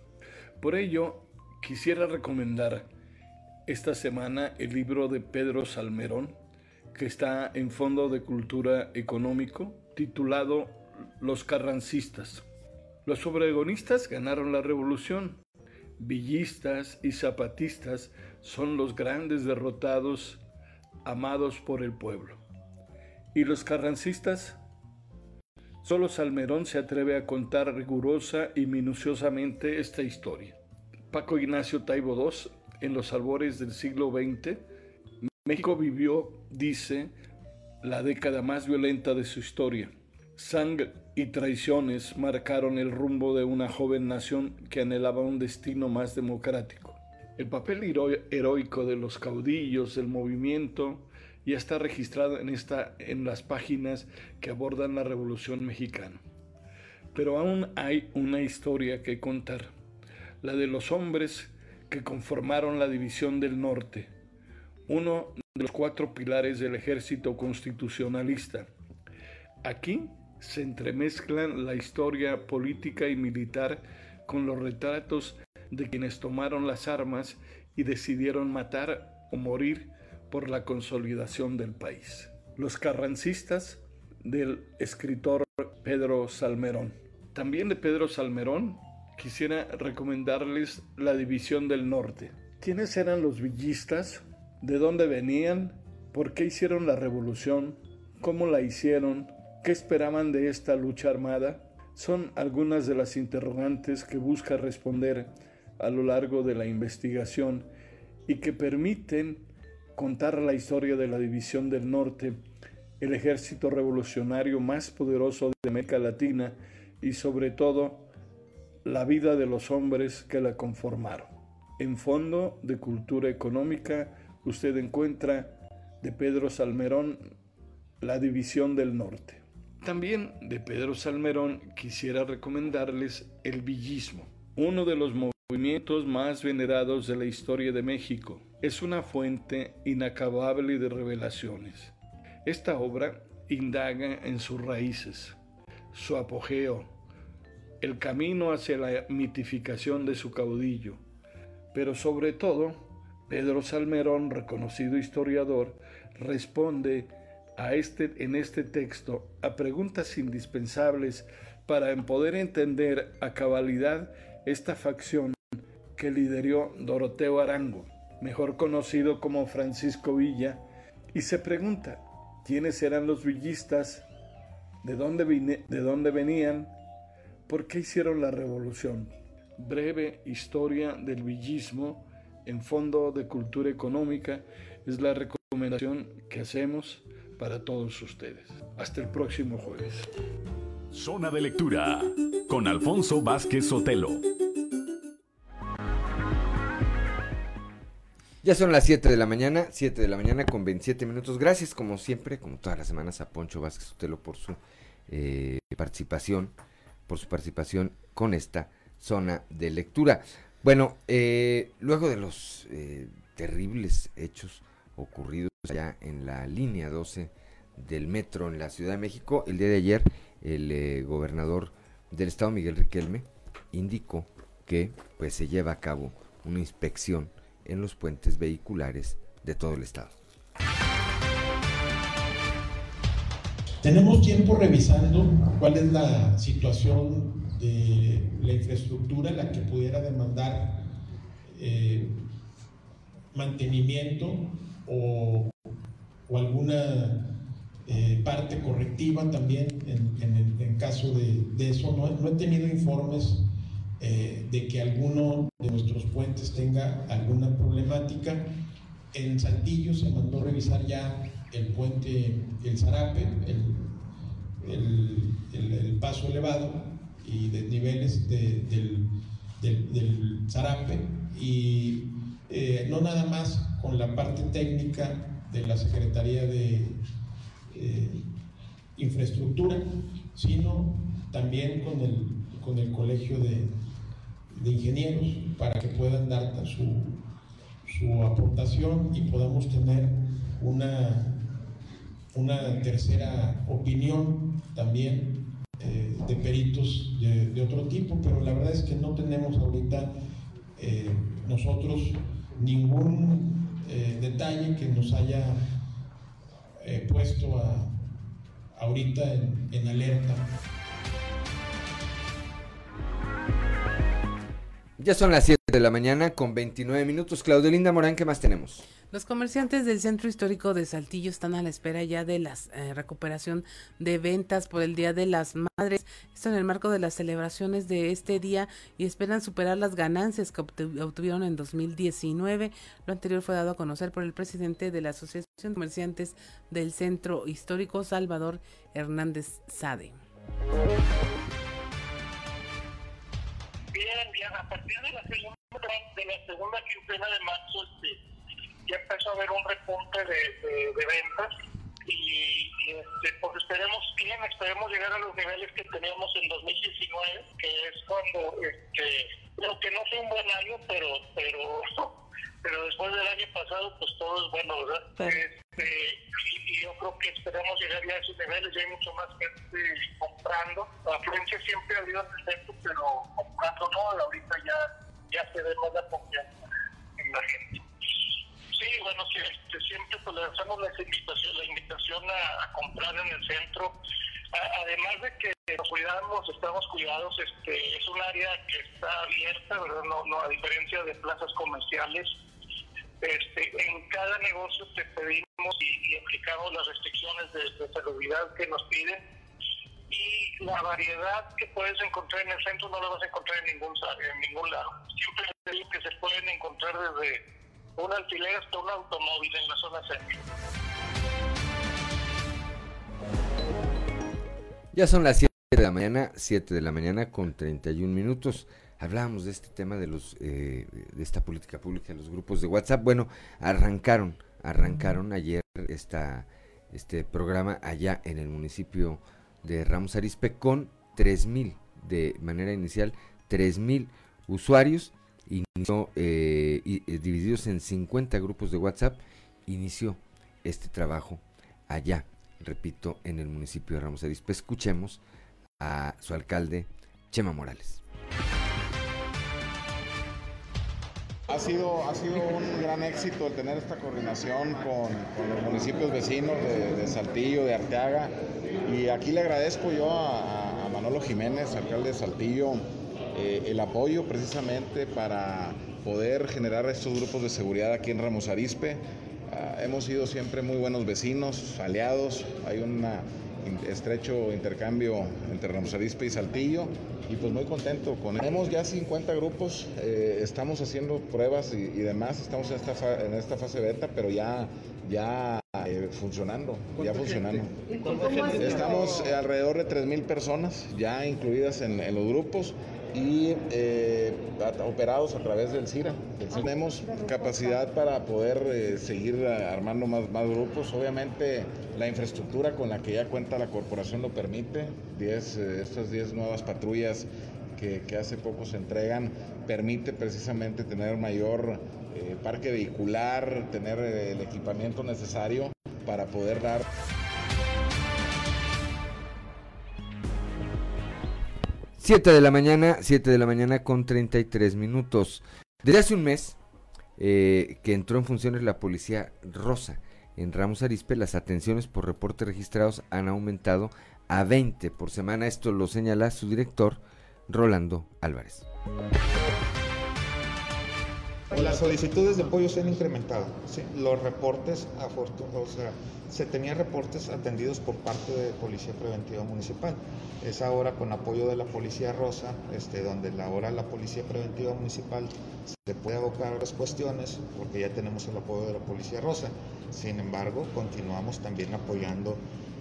Por ello, quisiera recomendar esta semana el libro de Pedro Salmerón, que está en Fondo de Cultura Económico, titulado Los Carrancistas. Los obregonistas ganaron la revolución. Villistas y zapatistas son los grandes derrotados amados por el pueblo. Y los carrancistas Solo Salmerón se atreve a contar rigurosa y minuciosamente esta historia. Paco Ignacio Taibo II, en los albores del siglo XX, México vivió, dice, la década más violenta de su historia. Sangre y traiciones marcaron el rumbo de una joven nación que anhelaba un destino más democrático. El papel heroico de los caudillos del movimiento ya está registrado en, esta, en las páginas que abordan la Revolución Mexicana. Pero aún hay una historia que contar, la de los hombres que conformaron la División del Norte, uno de los cuatro pilares del ejército constitucionalista. Aquí se entremezclan la historia política y militar con los retratos de quienes tomaron las armas y decidieron matar o morir la consolidación del país. Los carrancistas del escritor Pedro Salmerón. También de Pedro Salmerón quisiera recomendarles La División del Norte. ¿Quiénes eran los villistas? ¿De dónde venían? ¿Por qué hicieron la revolución? ¿Cómo la hicieron? ¿Qué esperaban de esta lucha armada? Son algunas de las interrogantes que busca responder a lo largo de la investigación y que permiten contar la historia de la División del Norte, el ejército revolucionario más poderoso de América Latina y sobre todo la vida de los hombres que la conformaron. En Fondo de Cultura Económica usted encuentra de Pedro Salmerón La División del Norte. También de Pedro Salmerón quisiera recomendarles el villismo, uno de los movimientos más venerados de la historia de México. Es una fuente inacabable de revelaciones. Esta obra indaga en sus raíces, su apogeo, el camino hacia la mitificación de su caudillo, pero sobre todo, Pedro Salmerón, reconocido historiador, responde a este, en este texto a preguntas indispensables para poder entender a cabalidad esta facción que lideró Doroteo Arango, mejor conocido como Francisco Villa, y se pregunta quiénes eran los villistas, de dónde, de dónde venían, por qué hicieron la revolución breve historia del villismo en Fondo de Cultura Económica es la recomendación que hacemos para todos ustedes. Hasta el próximo jueves. Zona de lectura con Alfonso Vázquez Sotelo. Ya son las 7 de la mañana, 7 de la mañana con 27 minutos. Gracias como siempre, como todas las semanas, a Poncho Vázquez Sotelo por su eh, participación, por su participación con esta zona de lectura. Bueno, eh, luego de los eh, terribles hechos ocurridos allá en la línea 12 del metro en la Ciudad de México, el día de ayer el eh, gobernador del estado Miguel Riquelme indicó que pues se lleva a cabo una inspección en los puentes vehiculares de todo el estado. Tenemos tiempo revisando cuál es la situación de la infraestructura, la que pudiera demandar eh, mantenimiento o, alguna eh, parte correctiva también en, caso de, eso. No, he tenido informes eh, de que alguno de nuestros puentes tenga alguna problemática. En Saltillo se mandó revisar ya el puente El Zarape, el paso elevado, y de niveles del, del, zarape y eh, no nada más con la parte técnica de la Secretaría de eh, Infraestructura, sino también con el, con el Colegio de, de Ingenieros para que puedan dar su, su aportación y podamos tener una, una tercera opinión también eh, de peritos de, otro tipo, pero la verdad es que no tenemos ahorita eh, nosotros ningún eh, detalle que nos haya puesto a, ahorita en alerta. Ya son las 7 de la mañana con 29 minutos. Claudelinda Morán, ¿qué más tenemos? Los comerciantes del centro histórico de Saltillo están a la espera ya de la eh, recuperación de ventas por el Día de las Madres. Esto en el marco de las celebraciones de este día y esperan superar las ganancias que obtuvieron en 2019. Lo anterior fue dado a conocer por el presidente de la Asociación de Comerciantes del Centro Histórico, Salvador Hernández Sade. A partir de la segunda, de la segunda quincena de marzo, este, ya empezó a haber un repunte de, ventas y, este, pues esperemos bien, esperemos llegar a los niveles que teníamos en 2019, que es cuando, este, lo que no fue un buen año, pero, pero, pero después del año pasado, pues todo es bueno, ¿verdad? Este, y, yo creo que esperamos llegar ya a esos niveles, ya hay mucho más gente comprando. La afluencia siempre ha habido en el centro, pero comprando no, ahorita ya, ya se ve más la confianza en la gente. Sí, bueno, siempre pues, le hacemos la invitación, la invitación a, comprar en el centro. además de que nos cuidamos, estamos cuidados, este, es un área que está abierta, ¿verdad? No, no a diferencia de plazas comerciales. Este, en cada negocio te pedimos y, aplicamos las restricciones de, de salubridad que nos piden y la variedad que puedes encontrar en el centro no la vas a encontrar en ningún, en ningún lado. Siempre digo que se pueden encontrar desde un alquiler hasta un automóvil en la zona centro. Ya son las 7 de la mañana, 7 de la mañana con 31 minutos. Hablábamos de este tema de los eh, de esta política pública, los grupos de WhatsApp. Bueno, arrancaron, arrancaron ayer esta, este programa allá en el municipio de Ramos Arispe con 3.000 de manera inicial, 3.000 usuarios, inició, eh, eh, divididos en 50 grupos de WhatsApp, inició este trabajo allá, repito, en el municipio de Ramos Arispe. Escuchemos a su alcalde, Chema Morales. Ha sido, ha sido un gran éxito tener esta coordinación con, los municipios vecinos de, Saltillo, de Arteaga. Y aquí le agradezco yo a, Manolo Jiménez, alcalde de Saltillo, eh, el apoyo precisamente para poder generar estos grupos de seguridad aquí en Ramos Arispe. Ah, hemos sido siempre muy buenos vecinos, aliados. Hay un estrecho intercambio entre Ramos Arispe y Saltillo y pues muy contento con él. Tenemos ya 50 grupos, eh, estamos haciendo pruebas y, demás, estamos en esta, en esta fase beta, pero ya, ya eh, funcionando, ya funcionando. Estamos alrededor de 3.000 personas ya incluidas en, los grupos y eh, operados a través del CIRA. Tenemos capacidad para poder seguir armando más, grupos. Obviamente la infraestructura con la que ya cuenta la corporación lo permite. 10, estas 10 nuevas patrullas que, hace poco se entregan permite precisamente tener mayor eh, parque vehicular, tener eh, el equipamiento necesario para poder dar... Siete de la mañana, 7 de la mañana con 33 minutos. Desde hace un mes eh, que entró en funciones la policía rosa. En Ramos Arispe las atenciones por reportes registrados han aumentado a 20 por semana. Esto lo señala su director, Rolando Álvarez. Las solicitudes de apoyo se han incrementado. Los reportes, o sea, se tenían reportes atendidos por parte de Policía Preventiva Municipal. Es ahora con apoyo de la Policía Rosa, este, donde ahora la Policía Preventiva Municipal se puede abocar a las cuestiones, porque ya tenemos el apoyo de la Policía Rosa. Sin embargo, continuamos también apoyando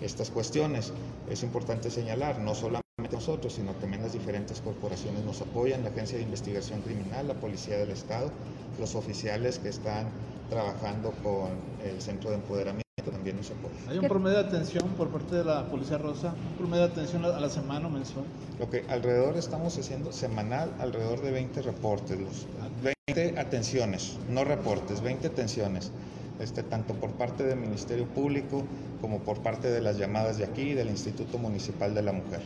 estas cuestiones. Es importante señalar, no solamente nosotros, sino también las diferentes corporaciones nos apoyan, la Agencia de Investigación Criminal, la Policía del Estado, los oficiales que están trabajando con el Centro de Empoderamiento también nos apoyan. ¿Hay un promedio de atención por parte de la Policía Rosa? ¿Un promedio de atención a la semana o mensual? Ok, alrededor estamos haciendo semanal alrededor de 20 reportes, 20 atenciones, no reportes, 20 atenciones. Este, tanto por parte del Ministerio Público como por parte de las llamadas de aquí del Instituto Municipal de la Mujer.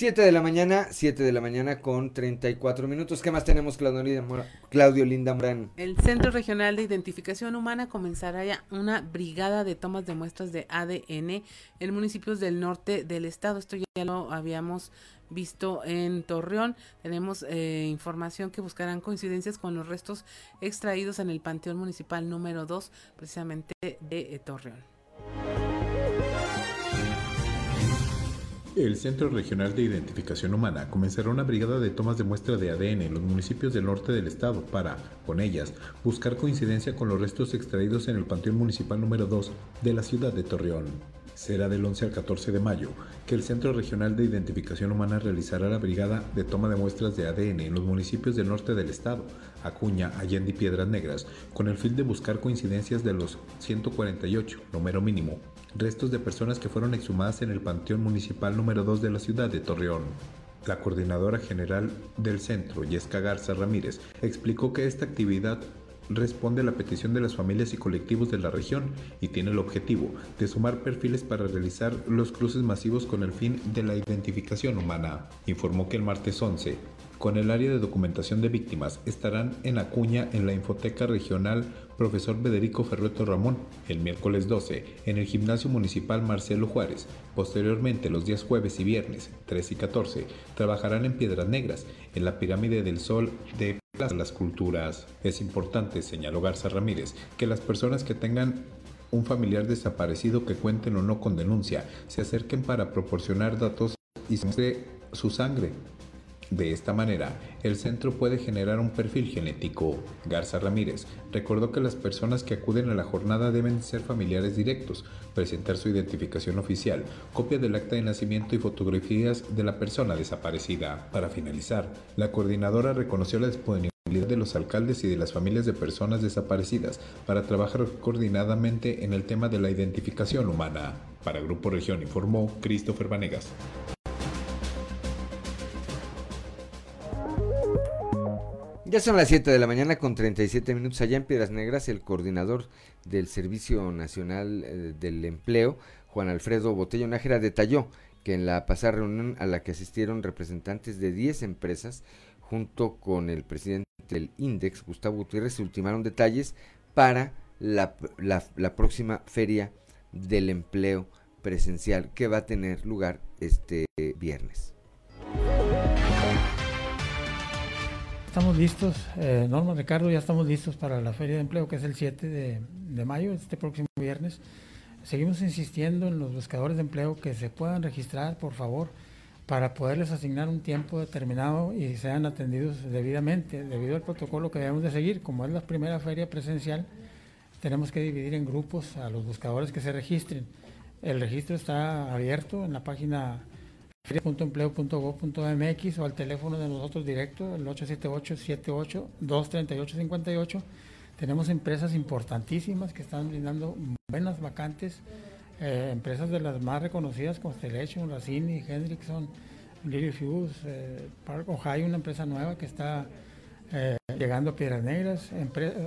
7 de la mañana, 7 de la mañana con 34 minutos. ¿Qué más tenemos, Claudio Linda, Claudio Linda Morán? El Centro Regional de Identificación Humana comenzará ya una brigada de tomas de muestras de ADN en municipios del norte del estado. Esto ya lo habíamos visto en Torreón. Tenemos eh, información que buscarán coincidencias con los restos extraídos en el Panteón Municipal número 2, precisamente de eh, Torreón. El Centro Regional de Identificación Humana comenzará una brigada de tomas de muestra de ADN en los municipios del norte del estado para, con ellas, buscar coincidencia con los restos extraídos en el Panteón Municipal número 2 de la ciudad de Torreón. Será del 11 al 14 de mayo que el Centro Regional de Identificación Humana realizará la brigada de toma de muestras de ADN en los municipios del norte del estado, Acuña, Allende y Piedras Negras, con el fin de buscar coincidencias de los 148, número mínimo, restos de personas que fueron exhumadas en el Panteón Municipal número 2 de la ciudad de Torreón. La coordinadora general del centro, Yesca Garza Ramírez, explicó que esta actividad responde a la petición de las familias y colectivos de la región y tiene el objetivo de sumar perfiles para realizar los cruces masivos con el fin de la identificación humana. Informó que el martes 11 con el área de documentación de víctimas estarán en Acuña en la Infoteca Regional Profesor Federico Ferrueto Ramón el miércoles 12 en el Gimnasio Municipal Marcelo Juárez. Posteriormente, los días jueves y viernes 3 y 14 trabajarán en Piedras Negras, en la Pirámide del Sol de las Culturas. Es importante, señaló Garza Ramírez, que las personas que tengan un familiar desaparecido que cuenten o no con denuncia se acerquen para proporcionar datos y se su sangre de esta manera, el centro puede generar un perfil genético. Garza Ramírez recordó que las personas que acuden a la jornada deben ser familiares directos, presentar su identificación oficial, copia del acta de nacimiento y fotografías de la persona desaparecida. Para finalizar, la coordinadora reconoció la disponibilidad de los alcaldes y de las familias de personas desaparecidas para trabajar coordinadamente en el tema de la identificación humana. Para Grupo Región informó Christopher Vanegas. Ya son las 7 de la mañana con 37 minutos allá en Piedras Negras. El coordinador del Servicio Nacional eh, del Empleo, Juan Alfredo Botello Nájera, detalló que en la pasada reunión a la que asistieron representantes de 10 empresas, junto con el presidente del INDEX, Gustavo Gutiérrez, se ultimaron detalles para la, próxima feria del empleo presencial que va a tener lugar este viernes. Estamos listos, eh, Norma Ricardo, ya estamos listos para la Feria de Empleo que es el 7 de, de, mayo, este próximo viernes. Seguimos insistiendo en los buscadores de empleo que se puedan registrar, por favor, para poderles asignar un tiempo determinado y sean atendidos debidamente, debido al protocolo que debemos de seguir. Como es la primera feria presencial, tenemos que dividir en grupos a los buscadores que se registren. El registro está abierto en la página feria.empleo.gov.mx o al teléfono de nosotros directo, el 878-78-238-58. Tenemos empresas importantísimas que están brindando buenas vacantes, eh, empresas de las más reconocidas, Constellation, Racini, Hendrickson, Lily Fuse, eh, Park Ohio, una empresa nueva que está eh, llegando a Piedras Negras,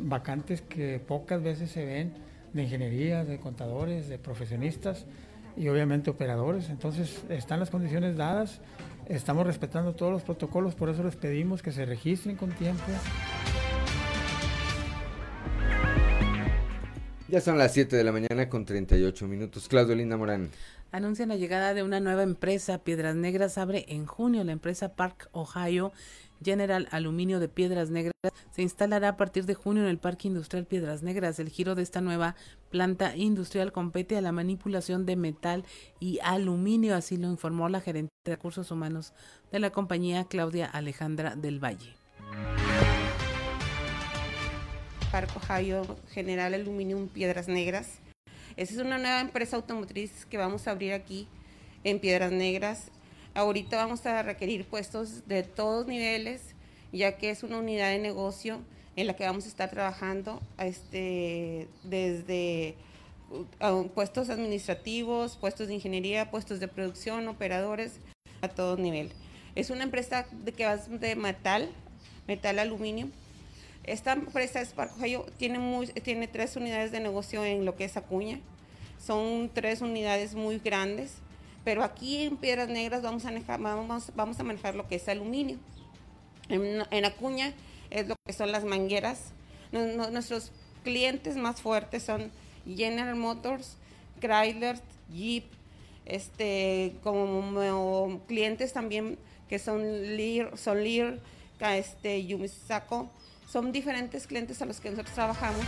vacantes que pocas veces se ven de ingeniería, de contadores, de profesionistas y obviamente operadores. Entonces están las condiciones dadas, estamos respetando todos los protocolos, por eso les pedimos que se registren con tiempo. Ya son las 7 de la mañana con 38 minutos. Claudio Linda Morán. Anuncian la llegada de una nueva empresa. Piedras Negras abre en junio la empresa Park Ohio General Aluminio de Piedras Negras se instalará a partir de junio en el Parque Industrial Piedras Negras. El giro de esta nueva planta industrial compete a la manipulación de metal y aluminio, así lo informó la gerente de recursos humanos de la compañía Claudia Alejandra del Valle. Parque Ohio General Aluminio Piedras Negras. Esa es una nueva empresa automotriz que vamos a abrir aquí en Piedras Negras Ahorita vamos a requerir puestos de todos niveles, ya que es una unidad de negocio en la que vamos a estar trabajando este, desde uh, puestos administrativos, puestos de ingeniería, puestos de producción, operadores, a todo nivel. Es una empresa que va de metal, metal aluminio. Esta empresa Spark tiene, tiene tres unidades de negocio en lo que es Acuña. Son tres unidades muy grandes pero aquí en Piedras Negras vamos a manejar, vamos, vamos a manejar lo que es aluminio. En, Acuña es lo que son las mangueras. nuestros clientes más fuertes son General Motors, Chrysler, Jeep, este, como clientes también que son Lear, son Lear, este, Yumisako. Son diferentes clientes a los que nosotros trabajamos.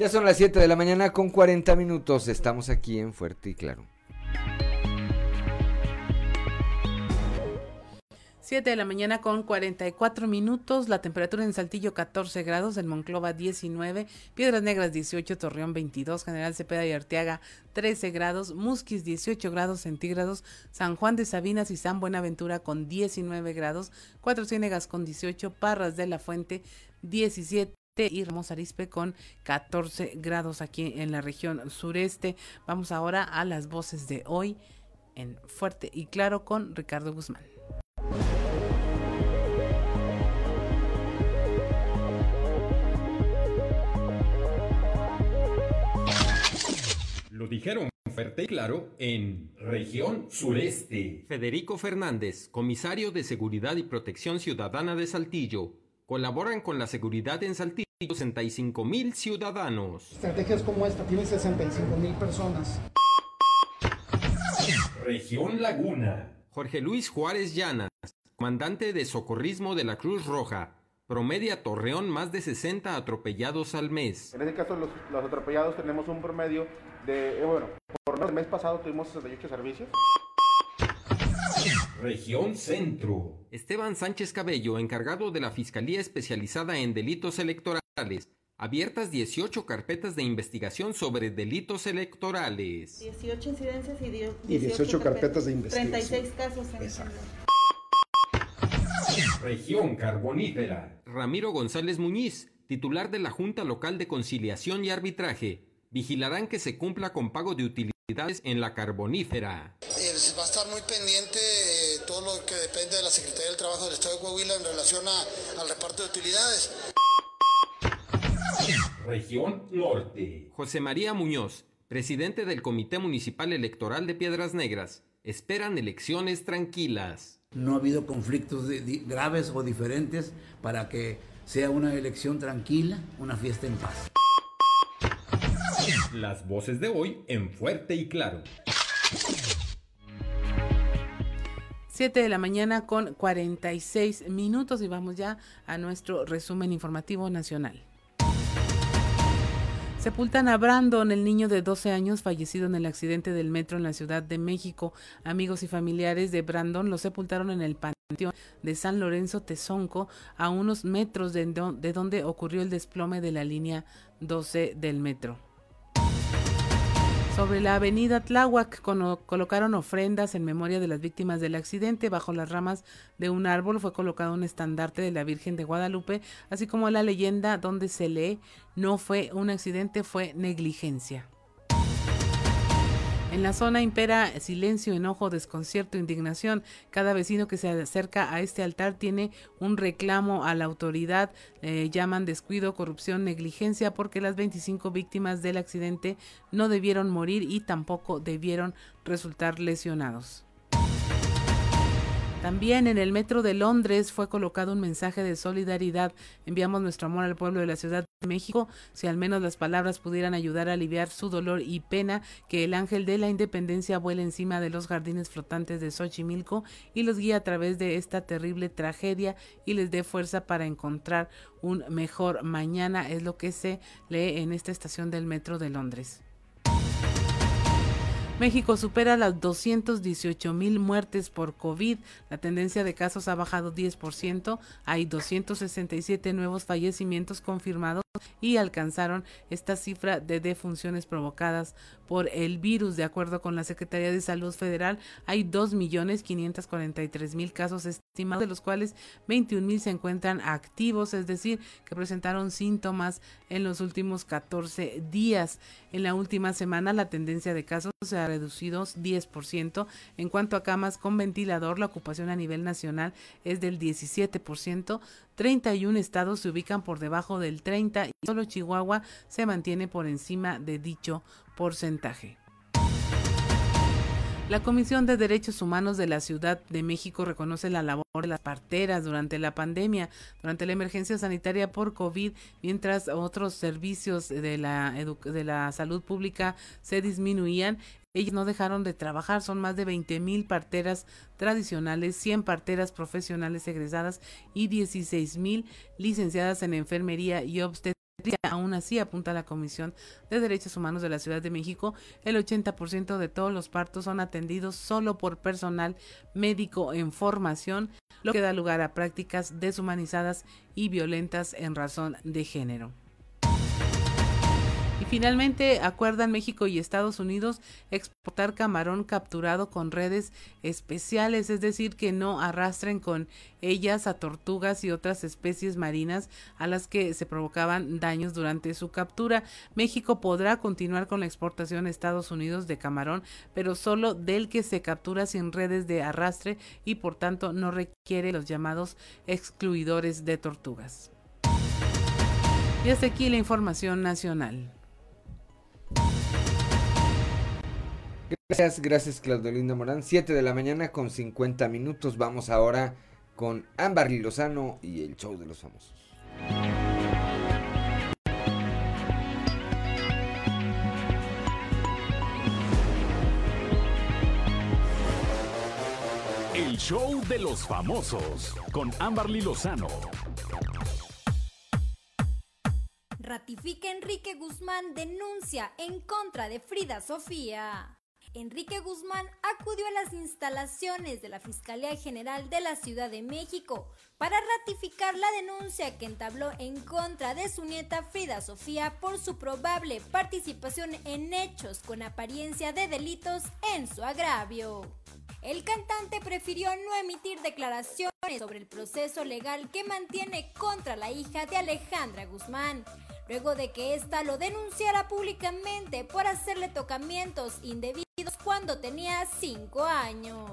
Ya son las 7 de la mañana con 40 minutos. Estamos aquí en Fuerte y Claro. 7 de la mañana con 44 minutos, la temperatura en Saltillo 14 grados, en Monclova 19, Piedras Negras 18, Torreón 22, General Cepeda y Arteaga 13 grados, Musquis 18 grados centígrados, San Juan de Sabinas y San Buenaventura con 19 grados, Cuatro Ciénegas con 18, Parras de la Fuente 17 y Ramos Arispe con 14 grados aquí en la región sureste. Vamos ahora a las voces de hoy en Fuerte y Claro con Ricardo Guzmán. Lo dijeron fuerte y claro en región sureste. Federico Fernández, comisario de Seguridad y Protección Ciudadana de Saltillo, colaboran con la seguridad en Saltillo 65 mil ciudadanos. Estrategias como esta tienen 65 mil personas. Región Laguna. Jorge Luis Juárez Llanas, comandante de socorrismo de la Cruz Roja, promedia Torreón más de 60 atropellados al mes. En este caso, los, los atropellados tenemos un promedio de, eh, bueno, por el mes pasado tuvimos 68 servicios. Región Centro. Esteban Sánchez Cabello, encargado de la Fiscalía Especializada en Delitos Electorales, abiertas 18 carpetas de investigación sobre delitos electorales. 18 incidencias y, 18, y 18 carpetas de investigación. 36 casos en Exacto. Región Carbonífera. Ramiro González Muñiz, titular de la Junta Local de Conciliación y Arbitraje, vigilarán que se cumpla con pago de utilidades en la carbonífera. Va a estar muy pendiente eh, todo lo que depende de la Secretaría del Trabajo del Estado de Coahuila en relación a, al reparto de utilidades. Región Norte. José María Muñoz, presidente del Comité Municipal Electoral de Piedras Negras, esperan elecciones tranquilas. No ha habido conflictos de, de, graves o diferentes para que sea una elección tranquila, una fiesta en paz. Las voces de hoy en fuerte y claro. 7 de la mañana con 46 minutos y vamos ya a nuestro resumen informativo nacional. Sepultan a Brandon, el niño de 12 años fallecido en el accidente del metro en la Ciudad de México. Amigos y familiares de Brandon lo sepultaron en el panteón de San Lorenzo Tezonco, a unos metros de, de donde ocurrió el desplome de la línea 12 del metro. Sobre la avenida Tláhuac colocaron ofrendas en memoria de las víctimas del accidente. Bajo las ramas de un árbol fue colocado un estandarte de la Virgen de Guadalupe, así como la leyenda donde se lee no fue un accidente, fue negligencia. En la zona impera silencio, enojo, desconcierto, indignación. Cada vecino que se acerca a este altar tiene un reclamo a la autoridad. Eh, llaman descuido, corrupción, negligencia porque las 25 víctimas del accidente no debieron morir y tampoco debieron resultar lesionados. También en el metro de Londres fue colocado un mensaje de solidaridad. Enviamos nuestro amor al pueblo de la Ciudad de México. Si al menos las palabras pudieran ayudar a aliviar su dolor y pena, que el ángel de la independencia vuele encima de los jardines flotantes de Xochimilco y los guíe a través de esta terrible tragedia y les dé fuerza para encontrar un mejor mañana, es lo que se lee en esta estación del metro de Londres. México supera las 218 mil muertes por COVID. La tendencia de casos ha bajado 10%. Hay 267 nuevos fallecimientos confirmados y alcanzaron esta cifra de defunciones provocadas por el virus. De acuerdo con la Secretaría de Salud Federal, hay 2.543.000 casos estimados, de los cuales 21.000 se encuentran activos, es decir, que presentaron síntomas en los últimos 14 días. En la última semana, la tendencia de casos se ha reducido 10%. En cuanto a camas con ventilador, la ocupación a nivel nacional es del 17%. 31 estados se ubican por debajo del 30 y solo Chihuahua se mantiene por encima de dicho porcentaje. La Comisión de Derechos Humanos de la Ciudad de México reconoce la labor de las parteras durante la pandemia, durante la emergencia sanitaria por COVID, mientras otros servicios de la, de la salud pública se disminuían. Ellos no dejaron de trabajar, son más de 20 mil parteras tradicionales, 100 parteras profesionales egresadas y 16 mil licenciadas en enfermería y obstetricia. Aún así, apunta la Comisión de Derechos Humanos de la Ciudad de México, el 80% de todos los partos son atendidos solo por personal médico en formación, lo que da lugar a prácticas deshumanizadas y violentas en razón de género. Finalmente acuerdan México y Estados Unidos exportar camarón capturado con redes especiales, es decir, que no arrastren con ellas a tortugas y otras especies marinas a las que se provocaban daños durante su captura. México podrá continuar con la exportación a Estados Unidos de camarón, pero solo del que se captura sin redes de arrastre y por tanto no requiere los llamados excluidores de tortugas. Y hasta aquí la información nacional. Gracias, gracias Claudelinda Morán. 7 de la mañana con 50 minutos. Vamos ahora con Ámbar Lozano y el show de los famosos. El show de los famosos con Amberly Lozano. Ratifica Enrique Guzmán denuncia en contra de Frida Sofía. Enrique Guzmán acudió a las instalaciones de la Fiscalía General de la Ciudad de México para ratificar la denuncia que entabló en contra de su nieta Frida Sofía por su probable participación en hechos con apariencia de delitos en su agravio. El cantante prefirió no emitir declaraciones sobre el proceso legal que mantiene contra la hija de Alejandra Guzmán, luego de que ésta lo denunciara públicamente por hacerle tocamientos indebidos cuando tenía 5 años.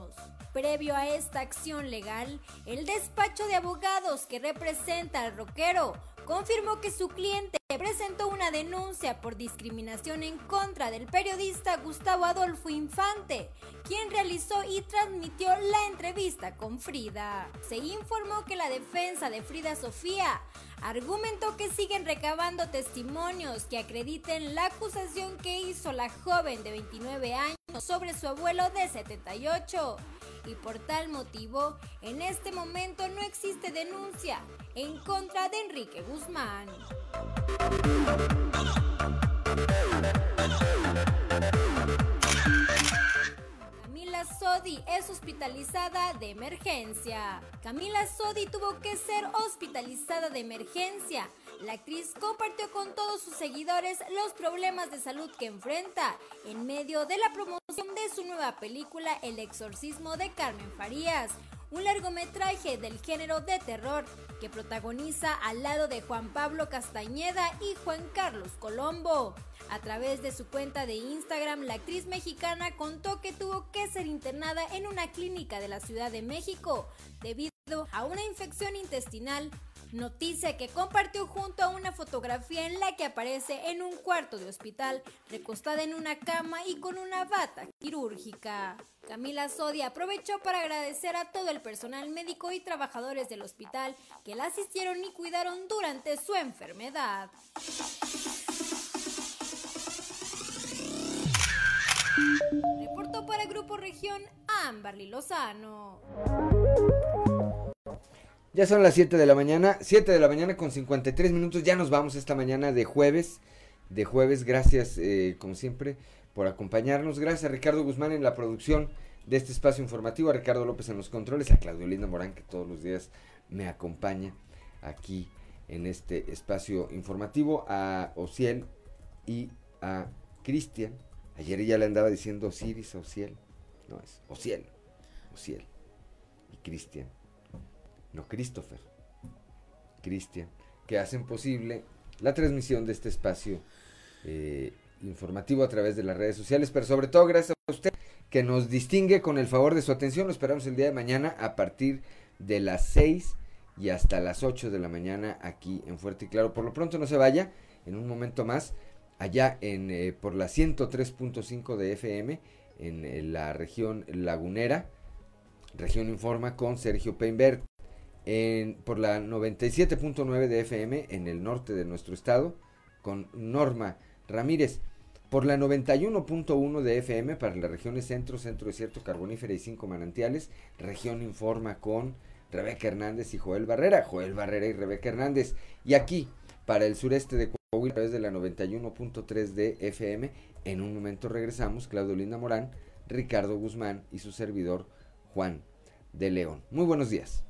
Previo a esta acción legal, el despacho de abogados que representa al rockero confirmó que su cliente presentó una denuncia por discriminación en contra del periodista Gustavo Adolfo Infante, quien realizó y transmitió la entrevista con Frida. Se informó que la defensa de Frida Sofía argumentó que siguen recabando testimonios que acrediten la acusación que hizo la joven de 29 años sobre su abuelo de 78 y por tal motivo en este momento no existe denuncia en contra de Enrique Guzmán. Sodi es hospitalizada de emergencia. Camila Sodi tuvo que ser hospitalizada de emergencia. La actriz compartió con todos sus seguidores los problemas de salud que enfrenta en medio de la promoción de su nueva película El exorcismo de Carmen Farías, un largometraje del género de terror que protagoniza al lado de Juan Pablo Castañeda y Juan Carlos Colombo. A través de su cuenta de Instagram, la actriz mexicana contó que tuvo que ser internada en una clínica de la Ciudad de México debido a una infección intestinal Noticia que compartió junto a una fotografía en la que aparece en un cuarto de hospital, recostada en una cama y con una bata quirúrgica. Camila Sodi aprovechó para agradecer a todo el personal médico y trabajadores del hospital que la asistieron y cuidaron durante su enfermedad. Reportó para Grupo Región Amberly Lozano. Ya son las 7 de la mañana, 7 de la mañana con 53 minutos, ya nos vamos esta mañana de jueves, de jueves, gracias eh, como siempre por acompañarnos, gracias a Ricardo Guzmán en la producción de este espacio informativo, a Ricardo López en los controles, a Claudio Linda Morán que todos los días me acompaña aquí en este espacio informativo, a Ociel y a Cristian, ayer ya le andaba diciendo Osiris, Ociel, no es Ociel, Ociel y Cristian. No Christopher, Cristian, que hacen posible la transmisión de este espacio eh, informativo a través de las redes sociales, pero sobre todo gracias a usted que nos distingue con el favor de su atención. Lo esperamos el día de mañana a partir de las 6 y hasta las 8 de la mañana aquí en Fuerte y Claro. Por lo pronto no se vaya, en un momento más, allá en eh, por la 103.5 de FM en, en, eh, la región lagunera, región informa con Sergio Peinbert por la 97.9 de FM en el norte de nuestro estado con Norma Ramírez. Por la 91.1 de FM para las regiones centro, centro desierto, carbonífera y cinco manantiales. Región Informa con Rebeca Hernández y Joel Barrera. Joel Barrera y Rebeca Hernández. Y aquí para el sureste de a través de la 91.3 de FM. En un momento regresamos, Claudio Linda Morán, Ricardo Guzmán y su servidor Juan de León. Muy buenos días.